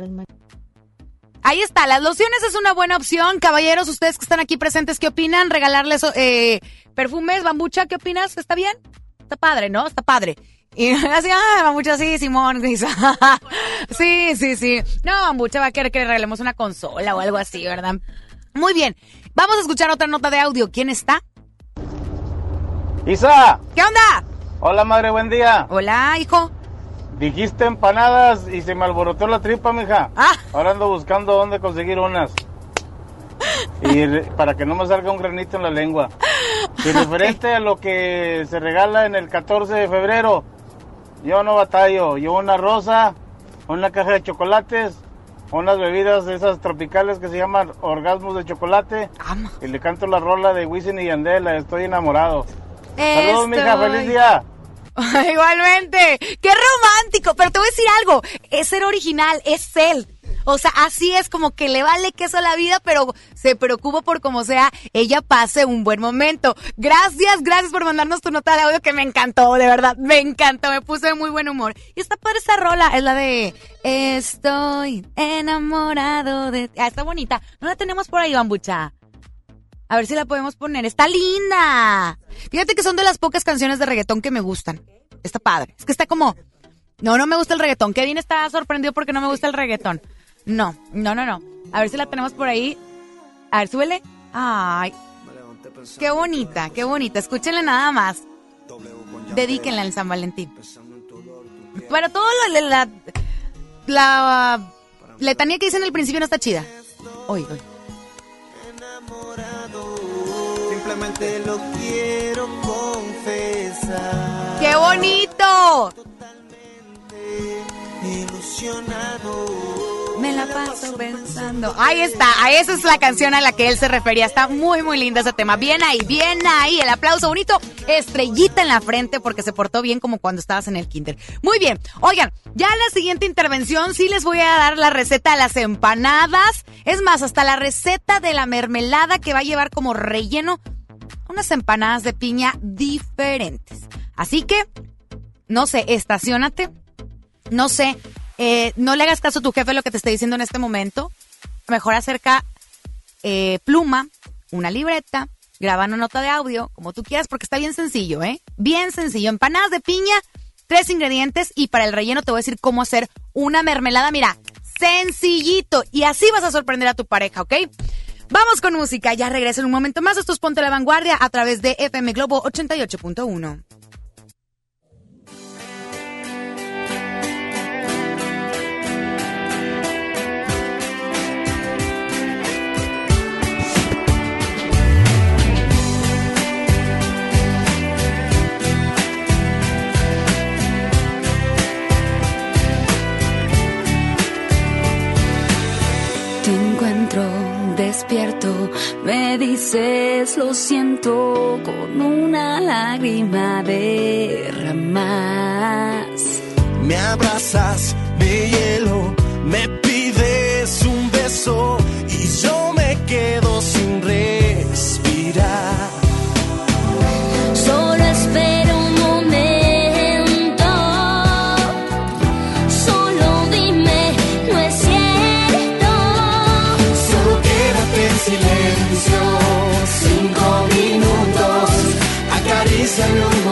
Ahí está, las lociones es una buena opción. Caballeros, ustedes que están aquí presentes, ¿qué opinan? Regalarles eh, perfumes, bambucha, ¿qué opinas? ¿Está bien? Está padre, ¿no? Está padre. Y así, ah, bambucha, sí, Simón. sí, sí, sí. No, bambucha va a querer que le regalemos una consola o algo así, ¿verdad? Muy bien. Vamos a escuchar otra nota de audio. ¿Quién está? Isa. ¿Qué onda? Hola, madre, buen día. Hola, hijo. Dijiste empanadas y se me alborotó la tripa, mija. Ah. Ahora ando buscando dónde conseguir unas. Y para que no me salga un granito en la lengua. Y referente okay. a lo que se regala en el 14 de febrero, yo no batallo. Llevo una rosa, una caja de chocolates, unas bebidas de esas tropicales que se llaman orgasmos de chocolate. Ama. Y le canto la rola de Wisin y Yandela, estoy enamorado. Saludos, mija, feliz día. Igualmente, qué romántico, pero te voy a decir algo, es ser original, es él. O sea, así es como que le vale queso a la vida, pero se preocupa por como sea, ella pase un buen momento. Gracias, gracias por mandarnos tu nota de audio que me encantó, de verdad, me encantó, me puse de muy buen humor. Y está padre esa rola, es la de Estoy enamorado de... Ah, está bonita. No la tenemos por ahí, bambucha. A ver si la podemos poner. Está linda. Fíjate que son de las pocas canciones de reggaetón que me gustan. Está padre. Es que está como... No, no me gusta el reggaetón. Kevin está sorprendido porque no me gusta el reggaetón. No, no, no, no. A ver si la tenemos por ahí. A ver, súbele. Ay. Qué bonita, qué bonita. Escúchenle nada más. Dedíquenla al San Valentín. Pero todo lo, la, la letanía que dice en el principio no está chida. Oye, oye. Simplemente lo quiero confesar. ¡Qué bonito! Ilusionado. Me la paso pensando. Ahí está, a esa es la canción a la que él se refería. Está muy, muy linda ese tema. Bien ahí, bien ahí. El aplauso bonito. Estrellita en la frente porque se portó bien como cuando estabas en el kinder. Muy bien. Oigan, ya la siguiente intervención sí les voy a dar la receta de las empanadas. Es más, hasta la receta de la mermelada que va a llevar como relleno unas empanadas de piña diferentes. Así que, no sé, estacionate. No sé, eh, no le hagas caso a tu jefe lo que te esté diciendo en este momento. Mejor acerca eh, pluma, una libreta, graba una nota de audio, como tú quieras, porque está bien sencillo, ¿eh? Bien sencillo. Empanadas de piña, tres ingredientes y para el relleno te voy a decir cómo hacer una mermelada. Mira, sencillito. Y así vas a sorprender a tu pareja, ¿ok? Vamos con música. Ya regreso en un momento más. Esto es Ponte la Vanguardia a través de FM Globo 88.1. despierto, me dices lo siento con una lágrima derramas. Me abrazas, me hielo, me pides un beso y yo me quedo sin respirar. Señor.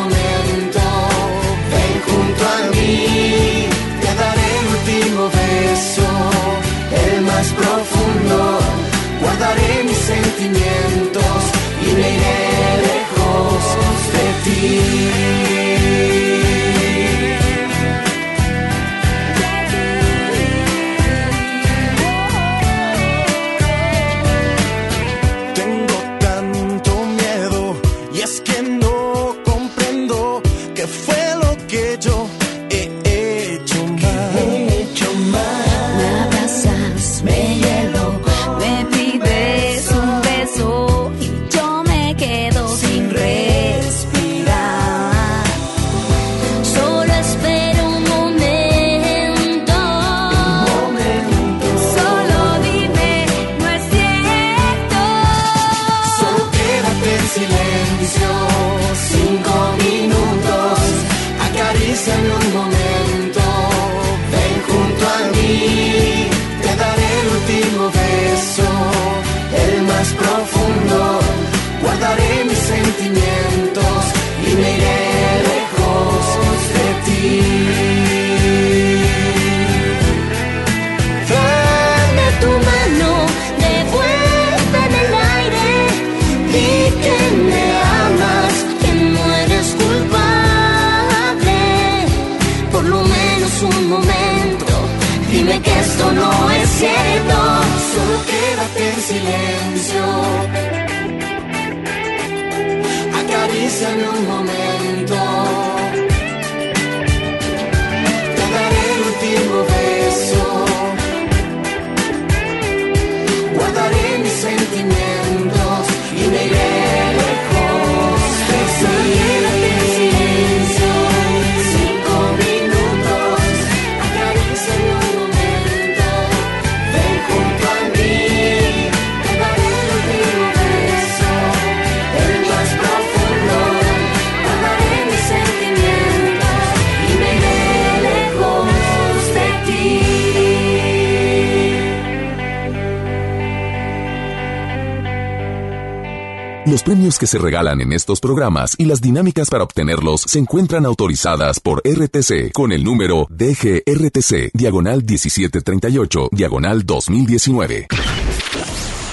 Acaríciame un momento. Premios que se regalan en estos programas y las dinámicas para obtenerlos se encuentran autorizadas por RTC con el número DGRTC, diagonal 1738, diagonal 2019.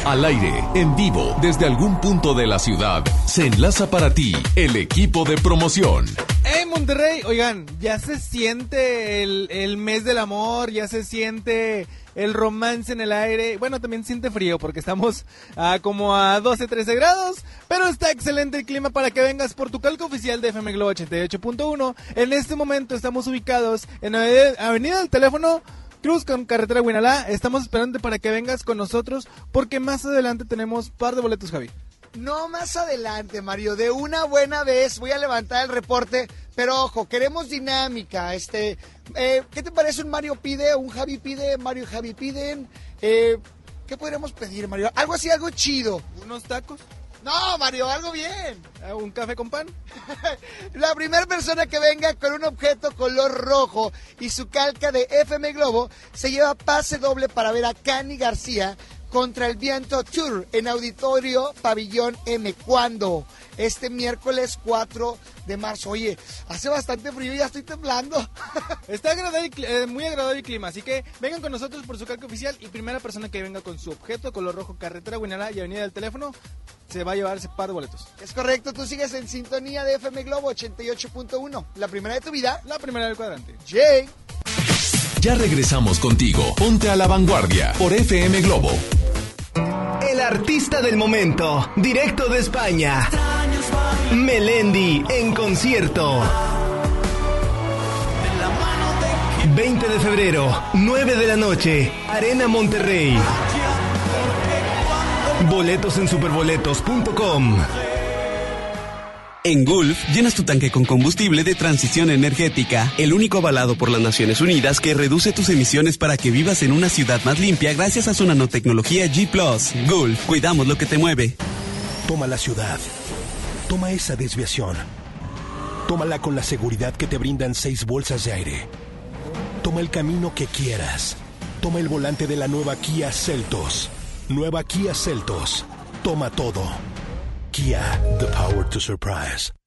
Al aire, en vivo, desde algún punto de la ciudad, se enlaza para ti el equipo de promoción. ¡Hey Monterrey! Oigan, ya se siente el, el mes del amor, ya se siente el romance en el aire. Bueno, también siente frío porque estamos a como a 12, 13 grados, pero está excelente el clima para que vengas por tu calco oficial de FM Globo 88.1. En este momento estamos ubicados en Avenida del Teléfono Cruz con carretera Guinalá. Estamos esperando para que vengas con nosotros porque más adelante tenemos par de boletos, Javi. No más adelante, Mario. De una buena vez voy a levantar el reporte. Pero ojo, queremos dinámica. Este, eh, ¿Qué te parece un Mario pide, un Javi pide, Mario y Javi piden? Eh, ¿Qué podríamos pedir, Mario? Algo así, algo chido. ¿Unos tacos? No, Mario, algo bien. ¿Un café con pan? La primera persona que venga con un objeto color rojo y su calca de FM Globo se lleva pase doble para ver a Cani García contra el Viento Tour en Auditorio Pabellón M. ¿Cuándo? Este miércoles 4 de marzo. Oye, hace bastante frío y ya estoy temblando. Está agradable, eh, muy agradable el clima, así que vengan con nosotros por su calca oficial y primera persona que venga con su objeto color rojo, carretera Guinalá y avenida del teléfono, se va a llevar ese par de boletos. Es correcto, tú sigues en sintonía de FM Globo 88.1. La primera de tu vida. La primera del cuadrante. Jay. Ya regresamos contigo. Ponte a la vanguardia por FM Globo. El artista del momento, directo de España. Melendi en concierto. 20 de febrero, 9 de la noche, Arena Monterrey. Boletos en superboletos.com. En Gulf, llenas tu tanque con combustible de transición energética, el único avalado por las Naciones Unidas que reduce tus emisiones para que vivas en una ciudad más limpia gracias a su nanotecnología G ⁇ Gulf, cuidamos lo que te mueve. Toma la ciudad. Toma esa desviación. Tómala con la seguridad que te brindan seis bolsas de aire. Toma el camino que quieras. Toma el volante de la nueva Kia Celtos. Nueva Kia Celtos. Toma todo. Kia, the power to surprise.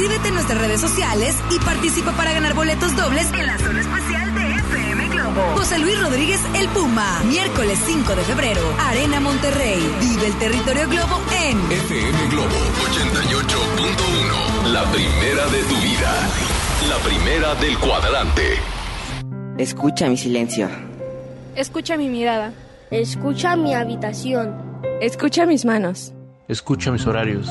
Inscríbete en nuestras redes sociales y participa para ganar boletos dobles en la zona especial de FM Globo. José Luis Rodríguez El Puma, miércoles 5 de febrero, Arena Monterrey. Vive el territorio Globo en FM Globo 88.1. La primera de tu vida. La primera del cuadrante. Escucha mi silencio. Escucha mi mirada. Escucha mi habitación. Escucha mis manos. Escucha mis horarios.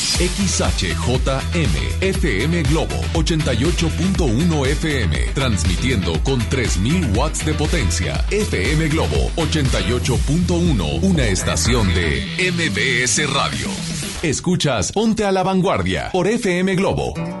XHJM FM Globo 88.1 FM transmitiendo con 3000 watts de potencia. FM Globo 88.1, una estación de MBS Radio. Escuchas Ponte a la Vanguardia por FM Globo.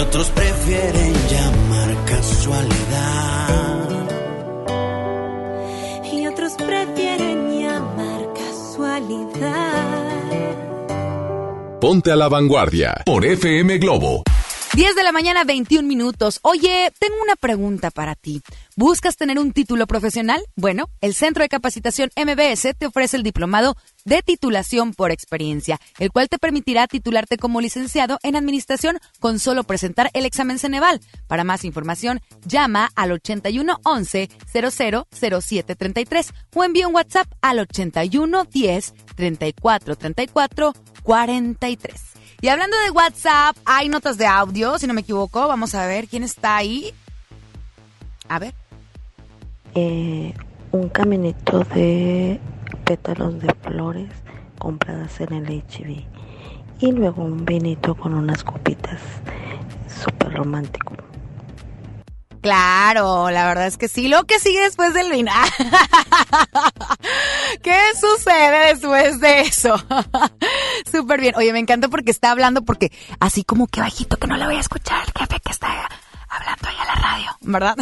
y otros prefieren llamar casualidad. Y otros prefieren llamar casualidad. Ponte a la vanguardia por FM Globo 10 de la mañana, 21 minutos. Oye, tengo una pregunta para ti. ¿Buscas tener un título profesional? Bueno, el Centro de Capacitación MBS te ofrece el diplomado de titulación por experiencia, el cual te permitirá titularte como licenciado en administración con solo presentar el examen Ceneval. Para más información, llama al 81 11 0007 33 o envía un WhatsApp al 81 10 34 34 43. Y hablando de WhatsApp, hay notas de audio, si no me equivoco. Vamos a ver quién está ahí. A ver. Eh, un caminito de pétalos de flores compradas en el HB. Y luego un vinito con unas copitas. Súper romántico. Claro, la verdad es que sí. Lo que sigue después del vino. ¿Qué sucede después de eso? Súper bien. Oye, me encanta porque está hablando, porque así como que bajito que no la voy a escuchar el jefe que está hablando ahí a la radio, ¿verdad?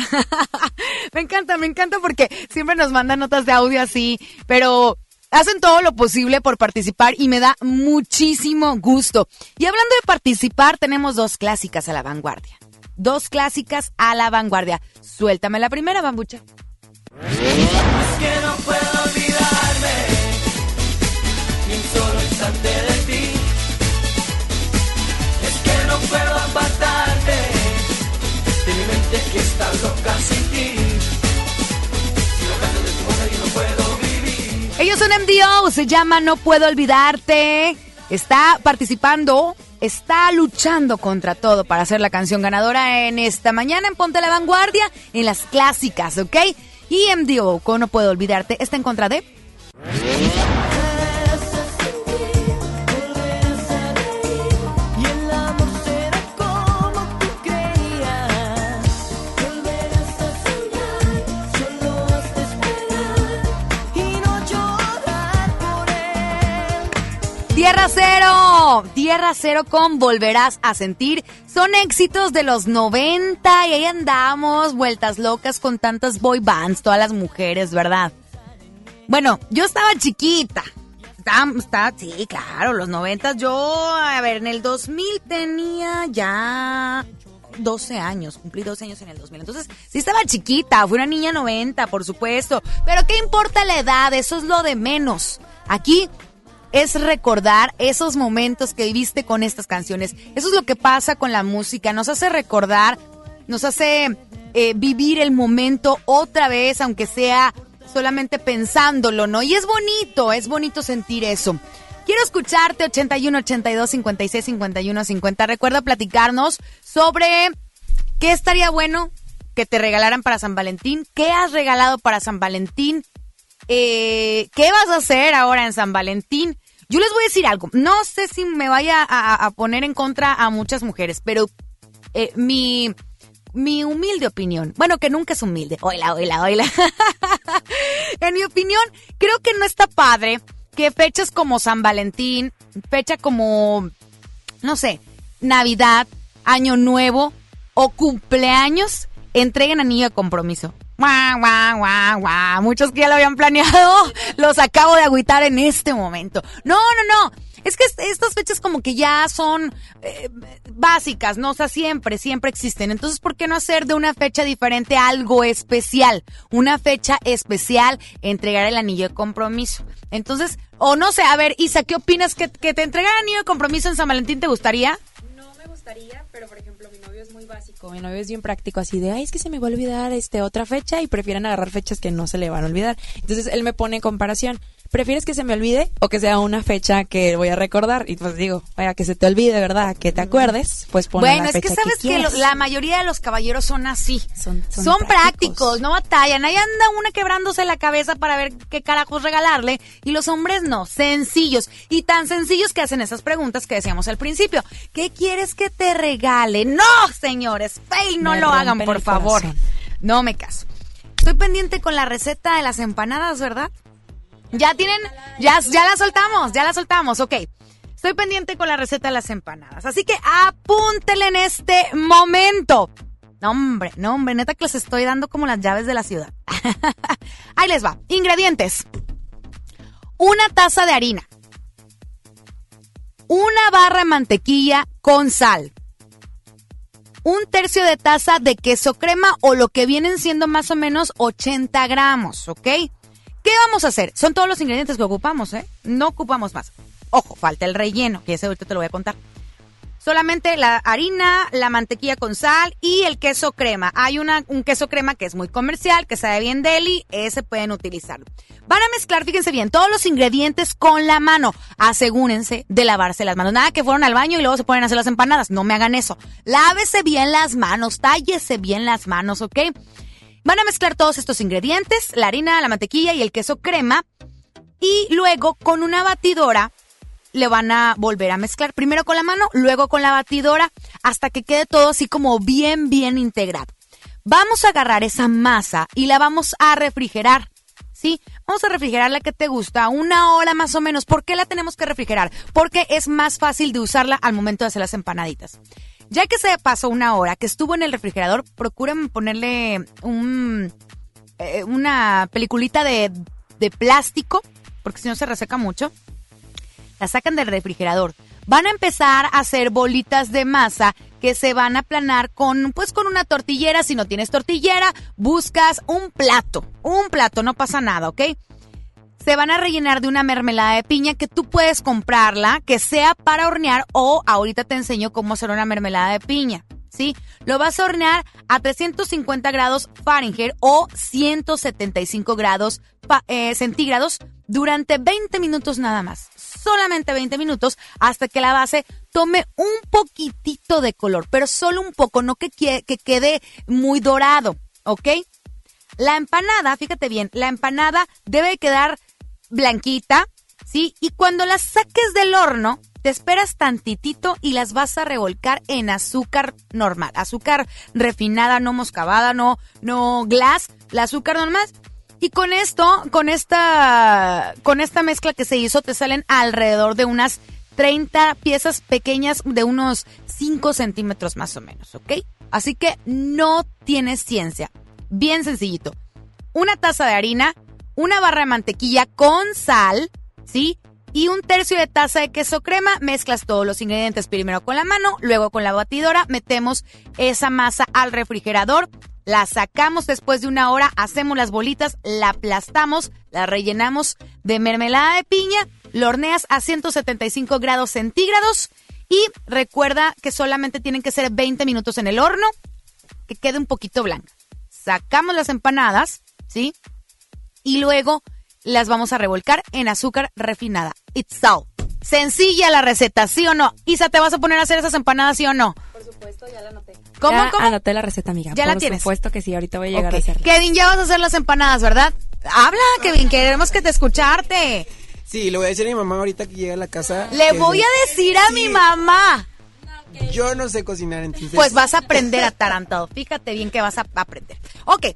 me encanta, me encanta porque siempre nos mandan notas de audio así, pero hacen todo lo posible por participar y me da muchísimo gusto. Y hablando de participar, tenemos dos clásicas a la vanguardia. Dos clásicas a la vanguardia. Suéltame la primera, bambucha. Es que no puedo olvidarme ni un solo instante de ti. Es que no puedo apartarte de mi mente que está loca sin ti. Si canto de tu no puedo vivir. Ellos son MDO, se llama No Puedo Olvidarte. Está participando, está luchando contra todo para ser la canción ganadora en esta mañana en Ponte la Vanguardia, en las clásicas, ¿ok? Y MDO, con No Puedo Olvidarte, está en contra de... Tierra Cero, Tierra Cero con Volverás a Sentir. Son éxitos de los 90 y ahí andamos, vueltas locas con tantas boy bands, todas las mujeres, ¿verdad? Bueno, yo estaba chiquita. Estaba, estaba- sí, claro, los 90 yo, a ver, en el 2000 tenía ya 12 años, cumplí 12 años en el 2000. Entonces, sí estaba chiquita, fui una niña 90, por supuesto. Pero ¿qué importa la edad? Eso es lo de menos. Aquí es recordar esos momentos que viviste con estas canciones. Eso es lo que pasa con la música, nos hace recordar, nos hace eh, vivir el momento otra vez, aunque sea solamente pensándolo, ¿no? Y es bonito, es bonito sentir eso. Quiero escucharte 81 82 56 51 50. Recuerda platicarnos sobre qué estaría bueno que te regalaran para San Valentín, qué has regalado para San Valentín, eh, ¿qué vas a hacer ahora en San Valentín? Yo les voy a decir algo. No sé si me vaya a, poner en contra a muchas mujeres, pero eh, mi, mi humilde opinión, bueno, que nunca es humilde. Oila, oila, oila. en mi opinión, creo que no está padre que fechas como San Valentín, fecha como, no sé, Navidad, Año Nuevo o cumpleaños entreguen anillo de compromiso. Guau, guau, guau, guau. Muchos que ya lo habían planeado, los acabo de agüitar en este momento. No, no, no. Es que est- estas fechas como que ya son eh, básicas, ¿no? O sea, siempre, siempre existen. Entonces, ¿por qué no hacer de una fecha diferente algo especial? Una fecha especial, entregar el anillo de compromiso. Entonces, o no sé, a ver, Isa, ¿qué opinas que, que te entregaran anillo de compromiso en San Valentín? ¿Te gustaría? Pero por ejemplo, mi novio es muy básico. Mi novio es bien práctico, así de, ay, es que se me va a olvidar este otra fecha y prefieren agarrar fechas que no se le van a olvidar. Entonces él me pone en comparación. ¿Prefieres que se me olvide o que sea una fecha que voy a recordar? Y pues digo, vaya, que se te olvide, ¿verdad? Que te acuerdes, pues pon Bueno, la es que fecha sabes que, lo- quieras. la mayoría de los caballeros son así. Son, son prácticos. prácticos. no batallan. Ahí anda una quebrándose la cabeza para ver qué carajos regalarle. Y los hombres no, sencillos. Y tan sencillos que hacen esas preguntas que decíamos al principio. ¿Qué quieres que te regale? No, señores, fail, no Me lo hagan, por favor. No me caso. Estoy pendiente con la receta de las empanadas, ¿verdad? Ya tienen, ya, ya la soltamos, ya la soltamos, ok. Estoy pendiente con la receta de las empanadas. Así que apúntele en este momento. No, hombre, no, hombre, neta que les estoy dando como las llaves de la ciudad. Ahí les va. Ingredientes. Una taza de harina. Una barra de mantequilla con sal. Un tercio de taza de queso crema o lo que vienen siendo más o menos 80 gramos, ¿ok? ¿Qué vamos a hacer? Son todos los ingredientes que ocupamos, ¿eh? No ocupamos más. Ojo, falta el relleno, que ese ahorita te lo voy a contar. Solamente la harina, la mantequilla con sal y el queso crema. Hay una, un queso crema que es muy comercial, que sabe bien deli, ese pueden utilizarlo. Van a mezclar, fíjense bien, todos los ingredientes con la mano. Asegúrense de lavarse las manos. Nada que fueron al baño y luego se ponen a hacer las empanadas. No me hagan eso. Lávese bien las manos, tállese bien las manos, ¿ok? Van a mezclar todos estos ingredientes, la harina, la mantequilla y el queso crema. Y luego con una batidora le van a volver a mezclar. Primero con la mano, luego con la batidora, hasta que quede todo así como bien, bien integrado. Vamos a agarrar esa masa y la vamos a refrigerar. ¿Sí? Vamos a refrigerar la que te gusta, una hora más o menos. ¿Por qué la tenemos que refrigerar? Porque es más fácil de usarla al momento de hacer las empanaditas. Ya que se pasó una hora, que estuvo en el refrigerador, procuren ponerle un, eh, una peliculita de, de plástico, porque si no se reseca mucho la sacan del refrigerador. Van a empezar a hacer bolitas de masa que se van a aplanar con, pues con una tortillera. Si no tienes tortillera, buscas un plato. Un plato, no pasa nada, ¿ok? Se van a rellenar de una mermelada de piña que tú puedes comprarla, que sea para hornear o ahorita te enseño cómo hacer una mermelada de piña. ¿Sí? Lo vas a hornear a 350 grados Fahrenheit o 175 grados eh, centígrados durante 20 minutos nada más solamente 20 minutos hasta que la base tome un poquitito de color, pero solo un poco, no que, que quede muy dorado, ¿ok? La empanada, fíjate bien, la empanada debe quedar blanquita, ¿sí? Y cuando la saques del horno, te esperas tantitito y las vas a revolcar en azúcar normal, azúcar refinada, no moscavada, no, no glass, la azúcar normal y con esto, con esta, con esta mezcla que se hizo, te salen alrededor de unas 30 piezas pequeñas de unos 5 centímetros más o menos, ¿ok? Así que no tienes ciencia. Bien sencillito. Una taza de harina, una barra de mantequilla con sal, ¿sí? Y un tercio de taza de queso crema. Mezclas todos los ingredientes primero con la mano, luego con la batidora. Metemos esa masa al refrigerador la sacamos después de una hora, hacemos las bolitas, la aplastamos, la rellenamos de mermelada de piña, lo horneas a 175 grados centígrados y recuerda que solamente tienen que ser 20 minutos en el horno, que quede un poquito blanca. Sacamos las empanadas, ¿sí? Y luego las vamos a revolcar en azúcar refinada. It's all. Sencilla la receta, ¿sí o no? Isa, ¿te vas a poner a hacer esas empanadas, sí o no? Por supuesto, ya la anoté. ¿Cómo, ya cómo? anoté la receta, amiga. ¿Ya Por la tienes? supuesto que sí, ahorita voy a llegar Ok. a hacerla. Kevin, ya vas a hacer las empanadas, ¿verdad? Habla, Kevin, queremos que te escucharte. Sí, le voy a decir a mi mamá ahorita que llegue a la casa. Le voy a decir a mi mamá. Yo no sé cocinar, entonces. Pues vas a aprender atarantado. Fíjate bien que vas a aprender. Ok,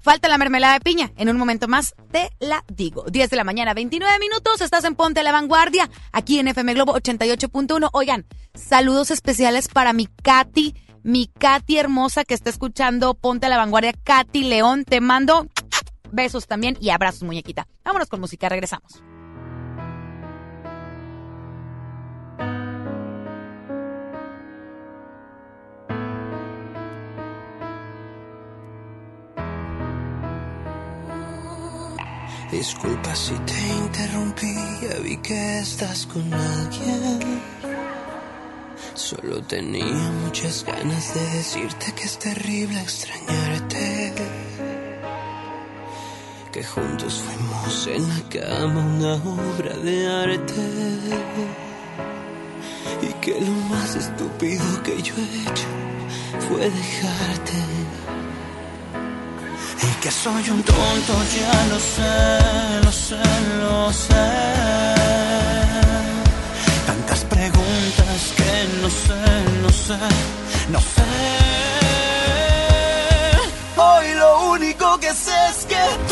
falta la mermelada de piña. En un momento más te la digo. 10 de la mañana, 29 minutos. Estás en Ponte a la Vanguardia, aquí en FM Globo 88.1. Oigan, saludos especiales para mi Katy, mi Katy hermosa que está escuchando Ponte a la Vanguardia. Katy León, te mando besos también y abrazos, muñequita. Vámonos con música, regresamos. Disculpa si te interrumpí, ya vi que estás con alguien. Solo tenía muchas ganas de decirte que es terrible extrañarte. Que juntos fuimos en la cama una obra de arte. Y que lo más estúpido que yo he hecho fue dejarte. Y que soy un tonto, ya lo sé, lo sé, lo sé. Tantas preguntas que no sé, no sé, no sé. Hoy lo único que sé es que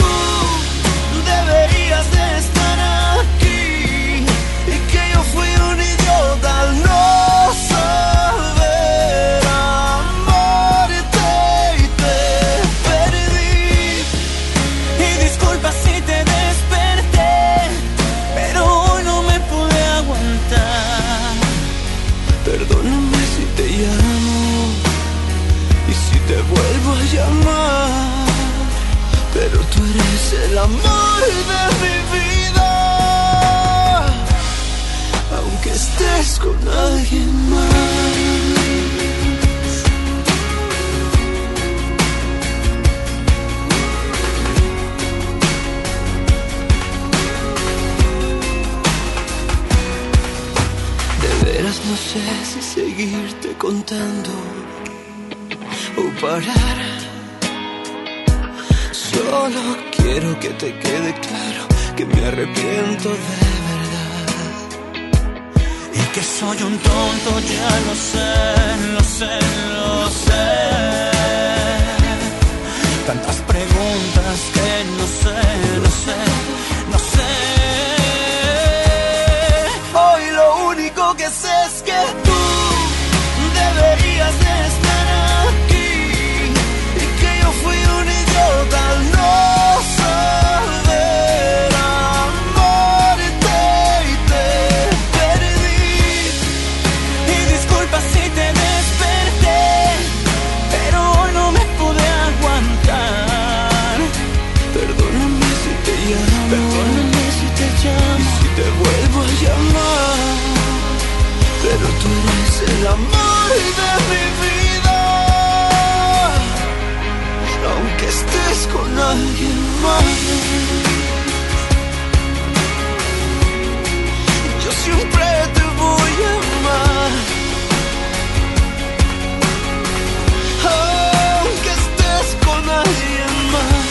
sé si seguirte contando o parar. Solo quiero que te quede claro que me arrepiento de verdad. Y que soy un tonto, ya lo sé, lo sé, lo sé. Tantas preguntas que no sé, no sé. Yo siempre te voy a amar. Aunque estés con alguien más.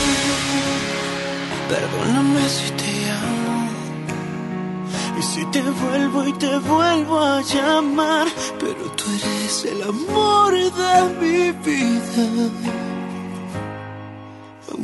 Perdóname si te amo. Y si te vuelvo y te vuelvo a llamar. Pero tú eres el amor de mi vida.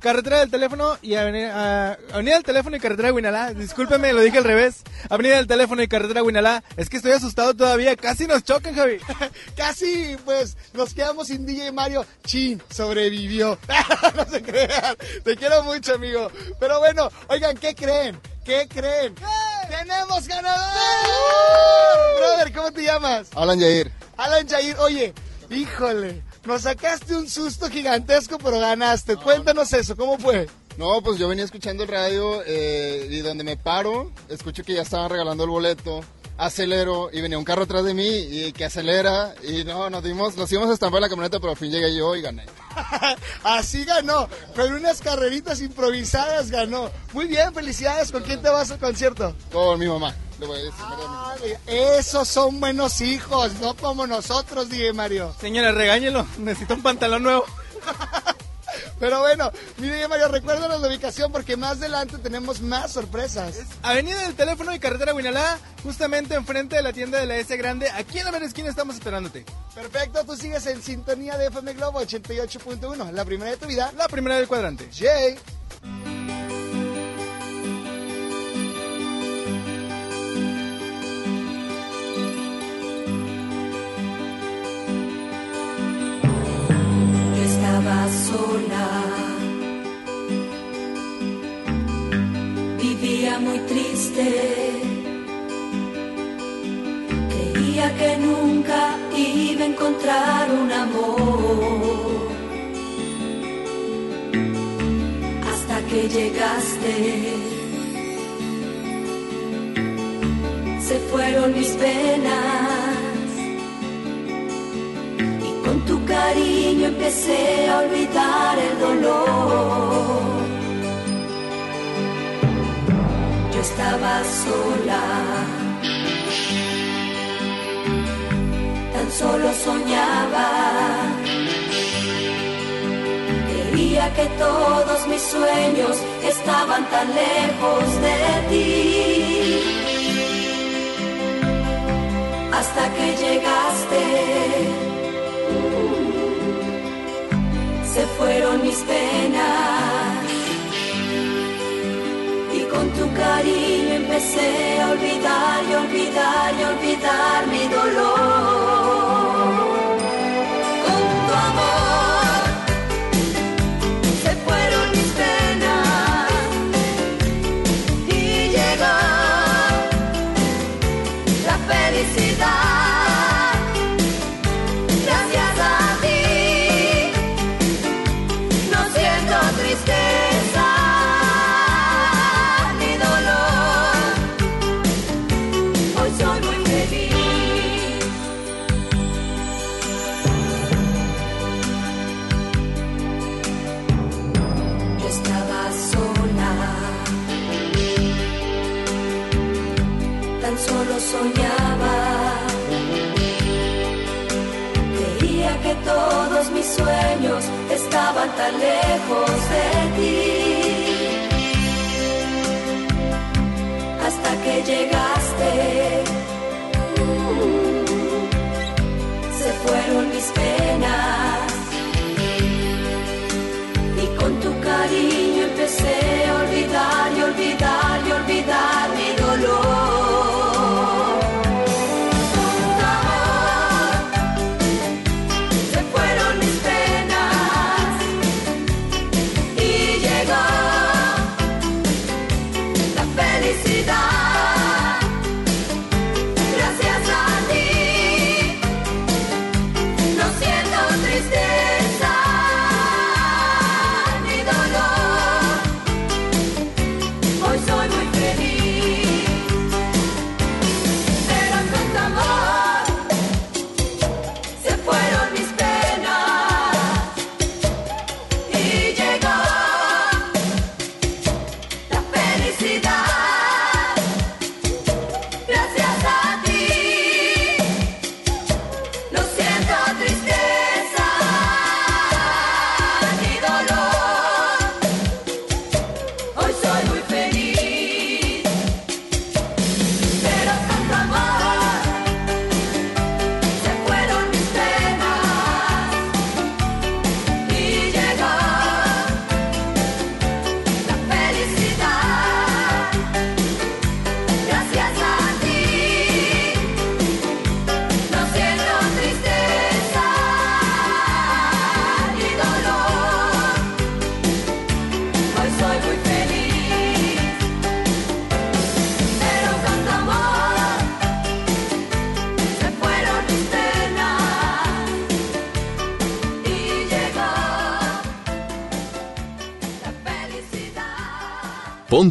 Carretera del Teléfono y Avenida, ah, Avenida del Teléfono y Carretera de Huinalá. Discúlpeme, lo dije al revés. Avenida del Teléfono y Carretera de Huinalá. Es que estoy asustado todavía. Casi nos chocan, Javi. Casi, pues, nos quedamos sin DJ Mario. Chin, sobrevivió. no se crean. Te quiero mucho, amigo. Pero bueno, oigan, ¿qué creen? ¿Qué creen? ¡Tenemos ganador! Brother, ¿cómo te llamas? Alan Yair. Alan Jair, oye, híjole, nos sacaste un susto gigantesco, pero ganaste. Cuéntanos eso, ¿cómo fue? No, pues yo venía escuchando el radio eh, y donde me paro, escucho que ya estaban regalando el boleto. Acelero y venía un carro atrás de mí y que acelera y no, nos dimos, nos íbamos a estampar la camioneta, pero al fin llegué yo y gané. Así ganó, con unas carreritas improvisadas ganó. Muy bien, felicidades. ¿Con quién te vas al concierto? Con mi mamá. Le voy a decir, Ah, Esos son buenos hijos, no como nosotros, dije Mario. Señora, regáñelo. Necesito un pantalón nuevo. Pero bueno, mire Mario, recuérdanos la ubicación porque más adelante tenemos más sorpresas. Avenida del Teléfono y Carretera Huinalá, justamente enfrente de la tienda de la S Grande. Aquí en la mera esquina estamos esperándote. Perfecto, tú sigues en sintonía de FM Globo 88.1, la primera de tu vida. La primera del cuadrante. Jay. Sola, vivía muy triste, creía que nunca iba a encontrar un amor, hasta que llegaste. Se fueron mis penas tu cariño empecé a olvidar el dolor. Yo estaba sola, tan solo soñaba. Creía que todos mis sueños estaban tan lejos de ti. Hasta que llegaste se fueron mis penas y con tu cariño empecé a olvidar y olvidar y olvidar mi dolor.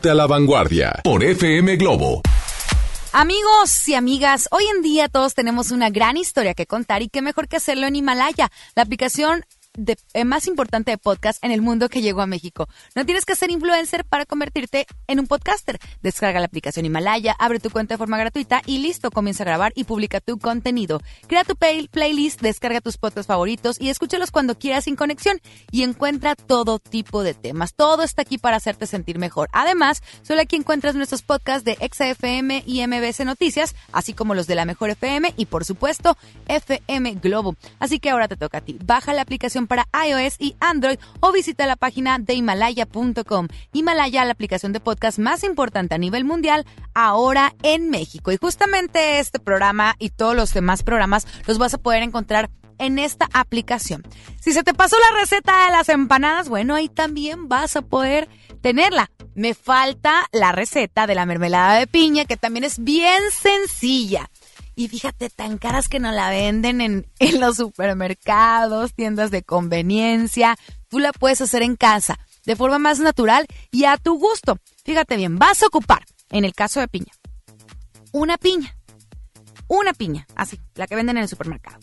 A la vanguardia por FM Globo. Amigos y amigas, hoy en día todos tenemos una gran historia que contar y qué mejor que hacerlo en Himalaya, la aplicación de- eh, más importante de podcast en el mundo que llegó a México. No tienes que ser influencer para convertirte en un podcaster. Descarga la aplicación Himalaya, abre tu cuenta de forma gratuita y listo, comienza a grabar y publica tu contenido. Crea tu play- playlist, descarga tus podcasts favoritos y escúchalos cuando quieras sin conexión y encuentra todo tipo de temas. Todo está aquí para hacerte sentir mejor. Además, solo aquí encuentras nuestros podcasts de XFM y MBC Noticias, así como los de la Mejor FM y por supuesto FM Globo. Así que ahora te toca a ti. Baja la aplicación para iOS y Android o visita la página de himalaya.com. Himalaya, la aplicación de podcast más importante a nivel mundial, ahora en México. Y justamente este programa y todos los demás programas los vas a poder encontrar en esta aplicación. Si se te pasó la receta de las empanadas, bueno, ahí también vas a poder tenerla. Me falta la receta de la mermelada de piña, que también es bien sencilla. Y fíjate, tan caras que no la venden en, los supermercados, tiendas de conveniencia. Tú la puedes hacer en casa, de forma más natural y a tu gusto. Fíjate bien, vas a ocupar, en el caso de piña, una piña. Una piña, así, la que venden en el supermercado.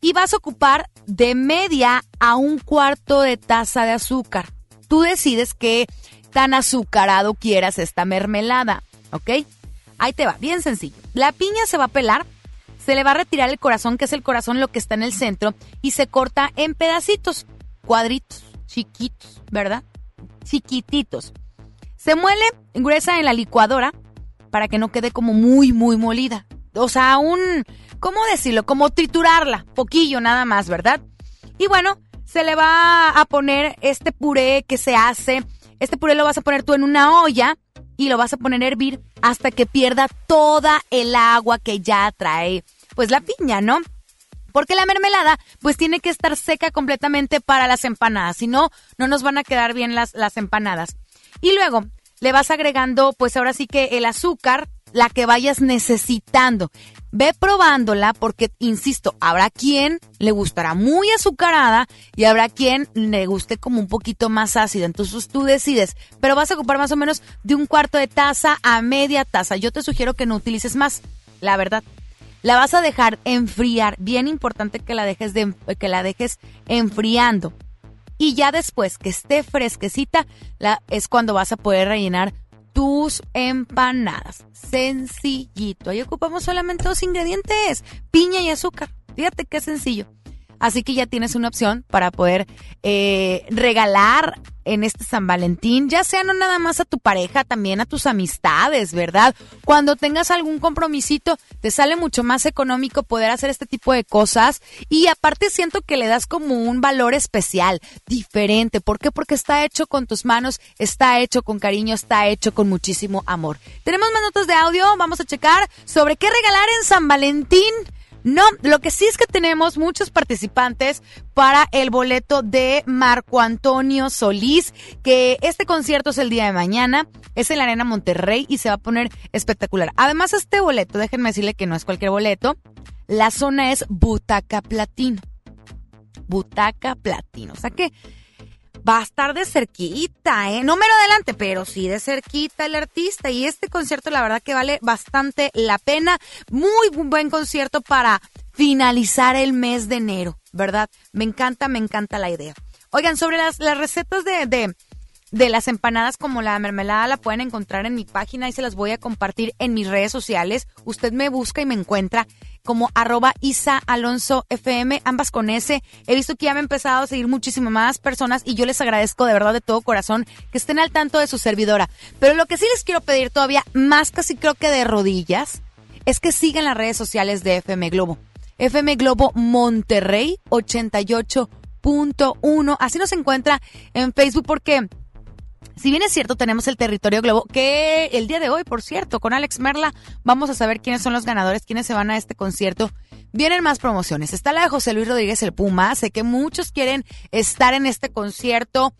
Y vas a ocupar de media a un cuarto de taza de azúcar. Tú decides qué tan azucarado quieras esta mermelada, ¿ok? Ahí te va, bien sencillo. La piña se va a pelar, se le va a retirar el corazón, que es el corazón lo que está en el centro, y se corta en pedacitos, cuadritos, chiquitos, ¿verdad? Chiquititos. Se muele gruesa en la licuadora para que no quede como muy, muy molida. O sea, un, ¿cómo decirlo? Como triturarla, poquillo nada más, ¿verdad? Y bueno, se le va a poner este puré que se hace. Este puré lo vas a poner tú en una olla y lo vas a poner a hervir hasta que pierda toda el agua que ya trae, pues la piña, ¿no? Porque la mermelada, pues tiene que estar seca completamente para las empanadas, si no, no nos van a quedar bien las, las empanadas. Y luego le vas agregando, pues ahora sí que el azúcar, la que vayas necesitando. Ve probándola porque, insisto, habrá quien le gustará muy azucarada y habrá quien le guste como un poquito más ácida. Entonces tú decides, pero vas a ocupar más o menos de un cuarto de taza a media taza. Yo te sugiero que no utilices más, la verdad. La vas a dejar enfriar, bien importante que la dejes de, que la dejes enfriando. Y ya después que esté fresquecita, la, es cuando vas a poder rellenar tus empanadas. Sencillito. Ahí ocupamos solamente dos ingredientes, piña y azúcar. Fíjate qué sencillo. Así que ya tienes una opción para poder eh, regalar en este San Valentín, ya sea no nada más a tu pareja, también a tus amistades, ¿verdad? Cuando tengas algún compromisito, te sale mucho más económico poder hacer este tipo de cosas y aparte siento que le das como un valor especial, diferente. ¿Por qué? Porque está hecho con tus manos, está hecho con cariño, está hecho con muchísimo amor. Tenemos más notas de audio, vamos a checar sobre qué regalar en San Valentín. No, lo que sí es que tenemos muchos participantes para el boleto de Marco Antonio Solís, que este concierto es el día de mañana, es en la Arena Monterrey y se va a poner espectacular. Además, este boleto, déjenme decirle que no es cualquier boleto, la zona es Butaca Platino. Butaca Platino. O sea que va a estar de cerquita, ¿eh? No mero adelante, pero sí de cerquita el artista. Y este concierto, la verdad que vale bastante la pena. Muy buen concierto para finalizar el mes de enero, ¿verdad? Me encanta, me encanta la idea. Oigan, sobre las, las recetas de, de, de las empanadas como la mermelada la pueden encontrar en mi página y se las voy a compartir en mis redes sociales. Usted me busca y me encuentra como arroba Isa Alonso FM, ambas con S. He visto que ya me han empezado a seguir muchísimas más personas y yo les agradezco de verdad de todo corazón que estén al tanto de su servidora. Pero lo que sí les quiero pedir todavía, más casi creo que de rodillas, es que sigan las redes sociales de FM Globo. FM Globo Monterrey 88.1. Así nos encuentra en Facebook porque si bien es cierto, tenemos el territorio globo, que el día de hoy, por cierto, con Alex Merla, vamos a saber quiénes son los ganadores, quiénes se van a este concierto. Vienen más promociones. Está la de José Luis Rodríguez el Puma. Sé que muchos quieren estar en este concierto.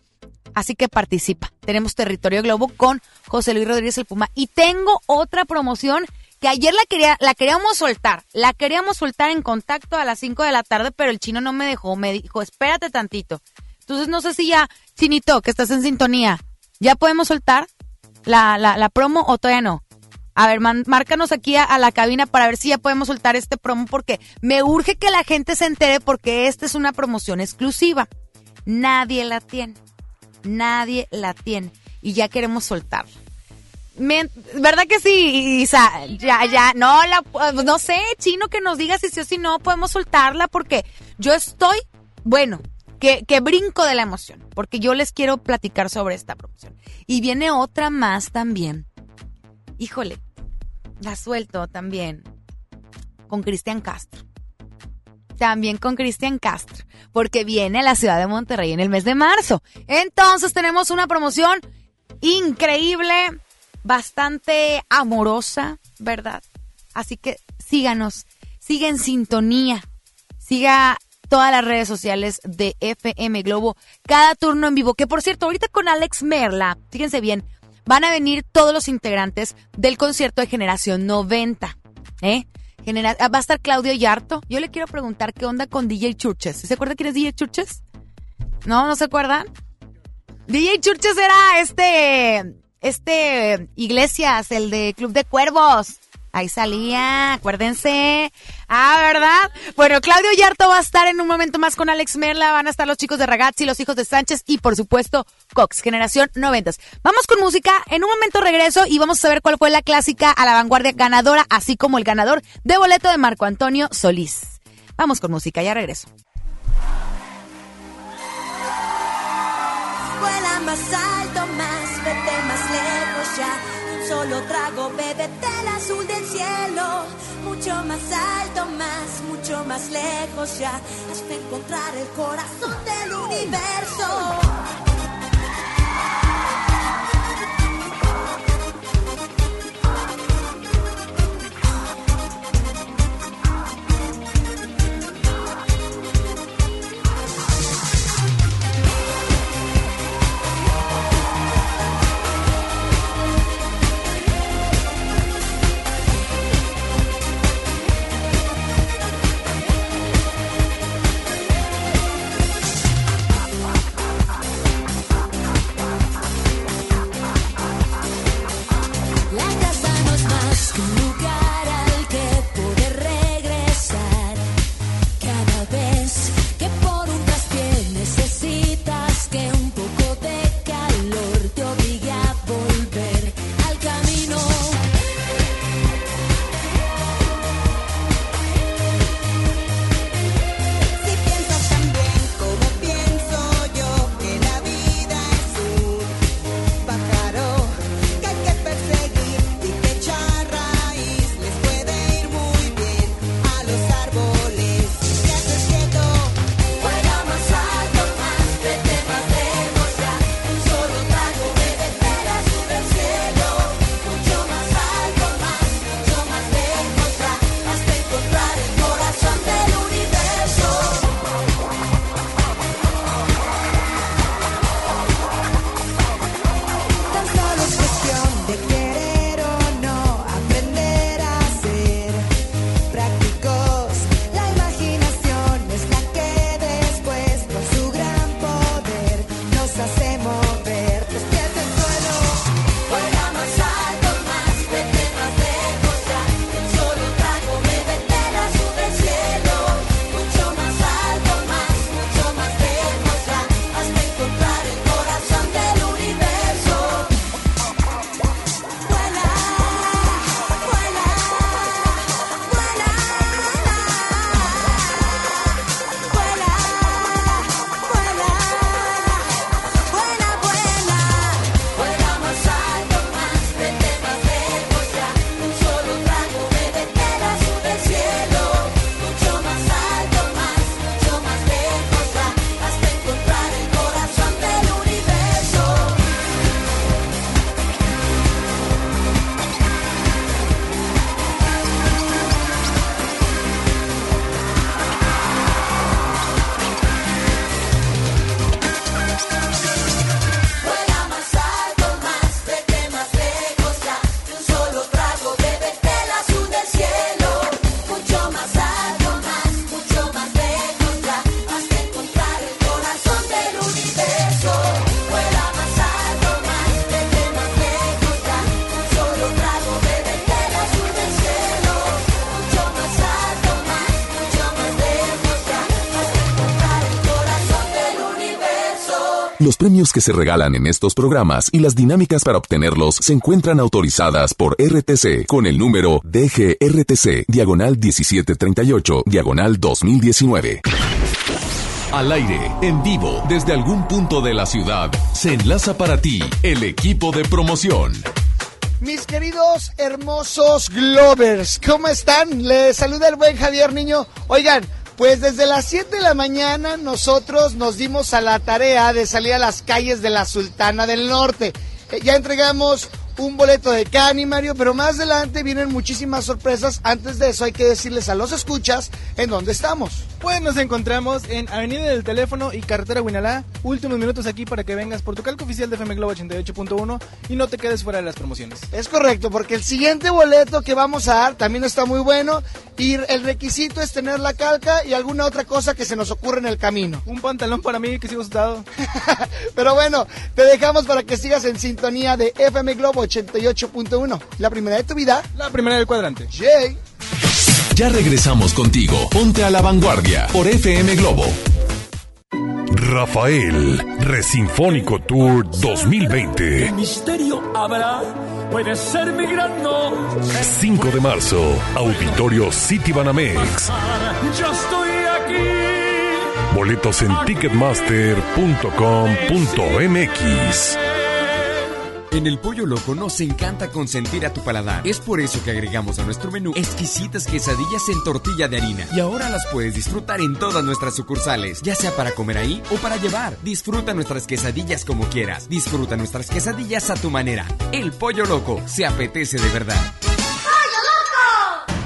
Así que participa. Tenemos Territorio Globo con José Luis Rodríguez el Puma. Y tengo otra promoción que ayer la quería, la queríamos soltar. La queríamos soltar en contacto a las 5 de la tarde, pero el chino no me dejó. Me dijo, espérate tantito. Entonces no sé si ya, Chinito, que estás en sintonía, ¿Ya podemos soltar la, la, promo o todavía no? A ver, márcanos aquí a, la cabina para ver si ya podemos soltar este promo porque me urge que la gente se entere porque esta es una promoción exclusiva. Nadie la tiene. Nadie la tiene. Y ya queremos soltarla. ¿Verdad que sí, Isa? Ya, ya, no, la, no sé, chino, que nos diga si sí o si no podemos soltarla porque yo estoy, bueno, que, que, brinco de la emoción, porque yo les quiero platicar sobre esta promoción. Y viene otra más también. Híjole, la suelto también con Cristian Castro. También con Cristian Castro, porque viene a la ciudad de Monterrey en el mes de marzo. Entonces tenemos una promoción increíble, bastante amorosa, ¿verdad? Así que síganos, siga en sintonía, siga todas las redes sociales de FM Globo, cada turno en vivo. Que por cierto, ahorita con Alex Merla, fíjense bien, van a venir todos los integrantes del concierto de Generación 90. ¿eh? Genera va a estar Claudio Yarto. Yo le quiero preguntar qué onda con DJ Churches. ¿Se acuerda quién es DJ Churches? ¿No? ¿No se acuerdan? DJ Churches era este, este Iglesias, el de Club de Cuervos. Ahí salía, acuérdense. Ah, ¿verdad? Bueno, Claudio Yarto va a estar en un momento más con Alex Merla, van a estar los chicos de Ragazzi, los hijos de Sánchez y por supuesto Cox, generación noventas. Vamos con música, en un momento regreso y vamos a saber cuál fue la clásica a la vanguardia ganadora, así como el ganador de boleto de Marco Antonio Solís. Vamos con música, ya regreso. Solo trago, bébete el azul del cielo. Mucho más alto, más, mucho más lejos ya. Hasta encontrar el corazón del universo. Que se regalan en estos programas y las dinámicas para obtenerlos se encuentran autorizadas por RTC con el número DGRTC, diagonal 1738, diagonal 2019. Al aire, en vivo, desde algún punto de la ciudad, se enlaza para ti el equipo de promoción. Mis queridos hermosos Glovers, ¿cómo están? Les saluda el buen Javier Niño. Oigan, pues desde las 7 de la mañana nosotros nos dimos a la tarea de salir a las calles de la Sultana del Norte. Eh, Ya entregamos un boleto de Cani, Mario, pero más adelante vienen muchísimas sorpresas. Antes de eso hay que decirles a los escuchas en dónde estamos. Pues nos encontramos en Avenida del Teléfono y Carretera Huinalá. Últimos minutos aquí para que vengas por tu calco oficial de FM Globo 88.1 y no te quedes fuera de las promociones. Es correcto, porque el siguiente boleto que vamos a dar también está muy bueno y el requisito es tener la calca y alguna otra cosa que se nos ocurra en el camino. Un pantalón para mí que sigo asustado. Pero bueno, te dejamos para que sigas en sintonía de FM Globo 88.1. La primera de tu vida. La primera del cuadrante. Jay. Ya regresamos contigo. Ponte a la vanguardia por FM Globo. Rafael, Resinfónico Tour 2020. misterio habrá, puede ser mi gran no. 5 de marzo, Auditorio City Banamex. Yo estoy aquí. Boletos en ticketmaster.com.mx. En el Pollo Loco nos encanta consentir a tu paladar. Es por eso que agregamos a nuestro menú exquisitas quesadillas en tortilla de harina. Y ahora las puedes disfrutar en todas nuestras sucursales, ya sea para comer ahí o para llevar. Disfruta nuestras quesadillas como quieras. Disfruta nuestras quesadillas a tu manera. El Pollo Loco se apetece de verdad.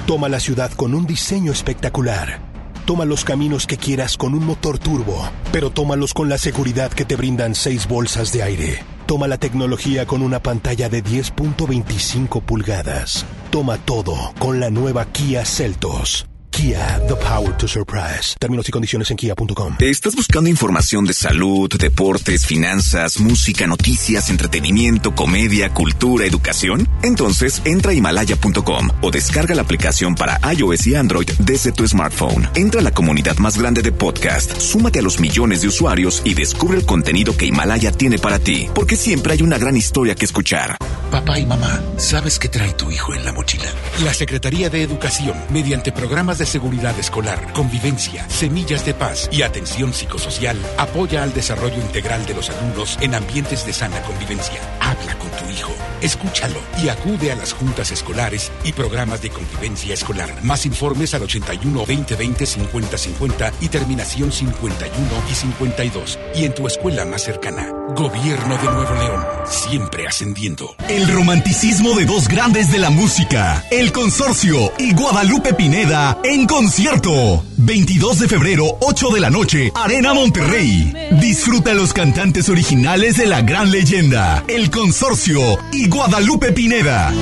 Toma la ciudad con un diseño espectacular. Toma los caminos que quieras con un motor turbo, pero tómalos con la seguridad que te brindan seis bolsas de aire. Toma la tecnología con una pantalla de 10.25 pulgadas. Toma todo con la nueva Kia Celtos. Kia, the power to surprise. Términos y condiciones en kia.com. ¿Estás buscando información de salud, deportes, finanzas, música, noticias, entretenimiento, comedia, cultura, educación? Entonces entra a himalaya.com o descarga la aplicación para iOS y Android desde tu smartphone. Entra a la comunidad más grande de podcast, súmate a los millones de usuarios y descubre el contenido que Himalaya tiene para ti, porque siempre hay una gran historia que escuchar. Papá y mamá, ¿sabes qué trae tu hijo en la mochila? La Secretaría de Educación, mediante programas de seguridad escolar, convivencia, semillas de paz y atención psicosocial, apoya al desarrollo integral de los alumnos en ambientes de sana convivencia. Habla con tu hijo, escúchalo y acude a las juntas escolares y programas de convivencia escolar. Más informes al 81 2020 50 50 y terminación 51 y 52 y en tu escuela más cercana. Gobierno de Nuevo León, siempre ascendiendo. El romanticismo de dos grandes de la música, El Consorcio y Guadalupe Pineda concierto. 22 de febrero, 8 de la noche, Arena Monterrey. Disfruta los cantantes originales de la gran leyenda, El Consorcio y Guadalupe Pineda.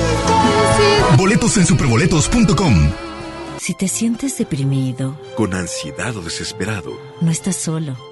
Boletos en superboletos.com. Si te sientes deprimido, Con ansiedad o desesperado, no estás solo.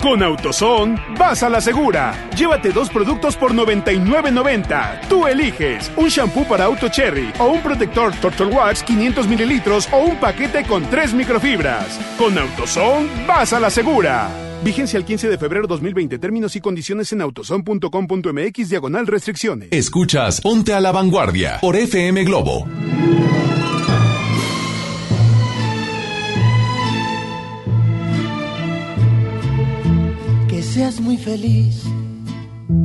Con AutoZone, vas a la segura. Llévate dos productos por 99.90. Tú eliges un shampoo para auto cherry o un protector Turtle Wax 500 mililitros o un paquete con tres microfibras. Con AutoZone, vas a la segura. Vigencia el 15 de febrero 2020. Términos y condiciones en autoson.com.mx diagonal restricciones. Escuchas Ponte a la Vanguardia por FM Globo. Seas muy feliz,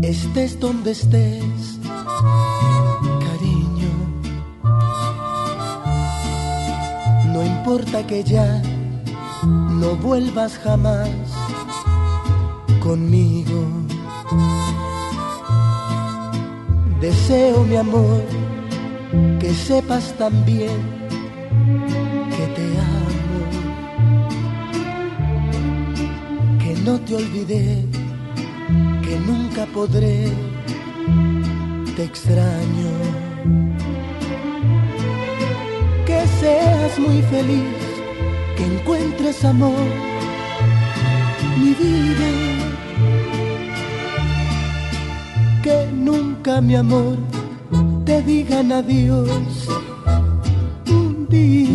estés donde estés, cariño. No importa que ya no vuelvas jamás conmigo. Deseo, mi amor, que sepas también no te olvidé, que nunca podré, te extraño. Que seas muy feliz, que encuentres amor, mi vida. Que nunca, mi amor, te digan adiós un día.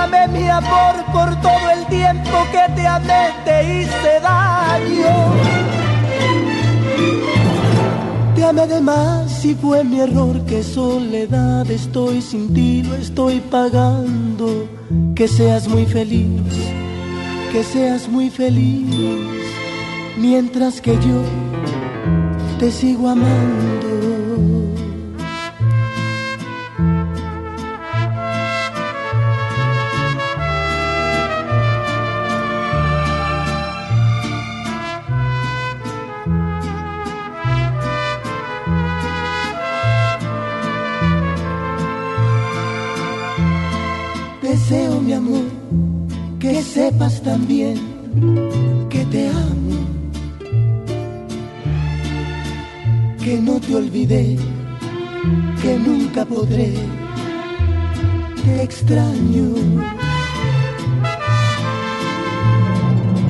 Perdóname, mi amor, por todo el tiempo que te amé, te hice daño. Te amé de más y fue mi error, que soledad estoy sin ti, lo estoy pagando. Que seas muy feliz, que seas muy feliz, mientras que yo te sigo amando. Amor, que sepas también que te amo, que no te olvidé, que nunca podré, te extraño.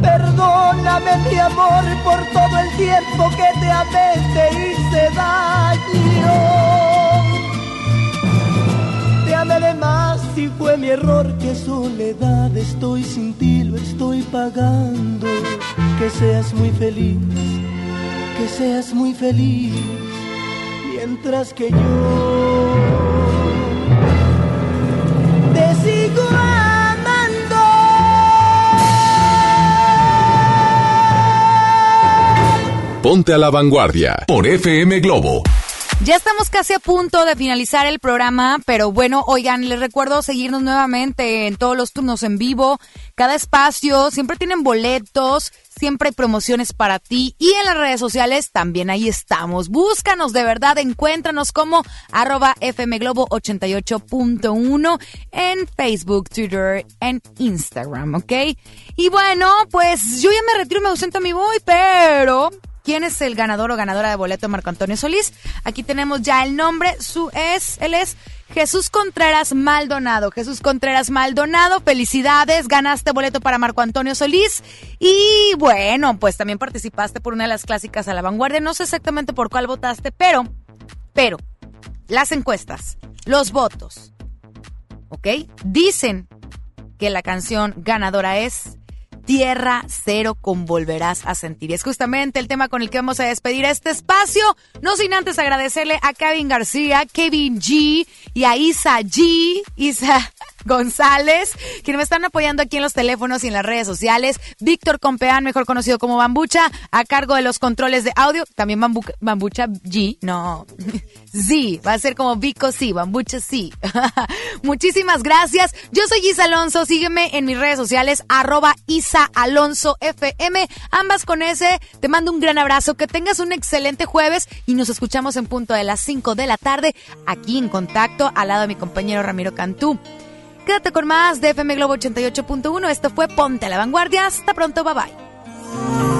Perdóname, mi amor, por todo el tiempo que te amé, te hice daño. Te amé de más y fue mi error que soledad estoy sin ti, lo estoy pagando. Que seas muy feliz, que seas muy feliz, mientras que yo te sigo amando. Ponte a la Vanguardia por FM Globo. Ya estamos casi a punto de finalizar el programa, pero bueno, oigan, les recuerdo seguirnos nuevamente en todos los turnos en vivo, cada espacio, siempre tienen boletos, siempre hay promociones para ti y en las redes sociales también ahí estamos. Búscanos de verdad, encuéntranos como arroba fmglobo 88.1 en Facebook, Twitter, en Instagram, ¿ok? Y bueno, pues yo ya me retiro, me ausento mi voy, pero ¿Quién es el ganador o ganadora de boleto Marco Antonio Solís? Aquí tenemos ya el nombre, su es, él es Jesús Contreras Maldonado. Jesús Contreras Maldonado, felicidades, ganaste boleto para Marco Antonio Solís. Y bueno, pues también participaste por una de las clásicas a la vanguardia. No sé exactamente por cuál votaste, pero, pero, las encuestas, los votos, ¿ok? Dicen que la canción ganadora es Tierra Cero con Volverás a Sentir. Y es justamente el tema con el que vamos a despedir este espacio. No sin antes agradecerle a Kevin García, Kevin G y a Isa G, Isa González, quienes me están apoyando aquí en los teléfonos y en las redes sociales. Víctor Compeán, mejor conocido como Bambucha, a cargo de los controles de audio. También Bambu Bambucha G, no. Z, va a ser como Vico sí, Bambucha sí. Muchísimas gracias. Yo soy Isa Alonso, sígueme en mis redes sociales, arroba Isa Alonso FM, ambas con ese. Te mando un gran abrazo, que tengas un excelente jueves y nos escuchamos en punto de las 5 de la tarde aquí en contacto al lado de mi compañero Ramiro Cantú. Quédate con más de FM Globo 88.1. Esto fue Ponte a la Vanguardia. Hasta pronto, bye bye.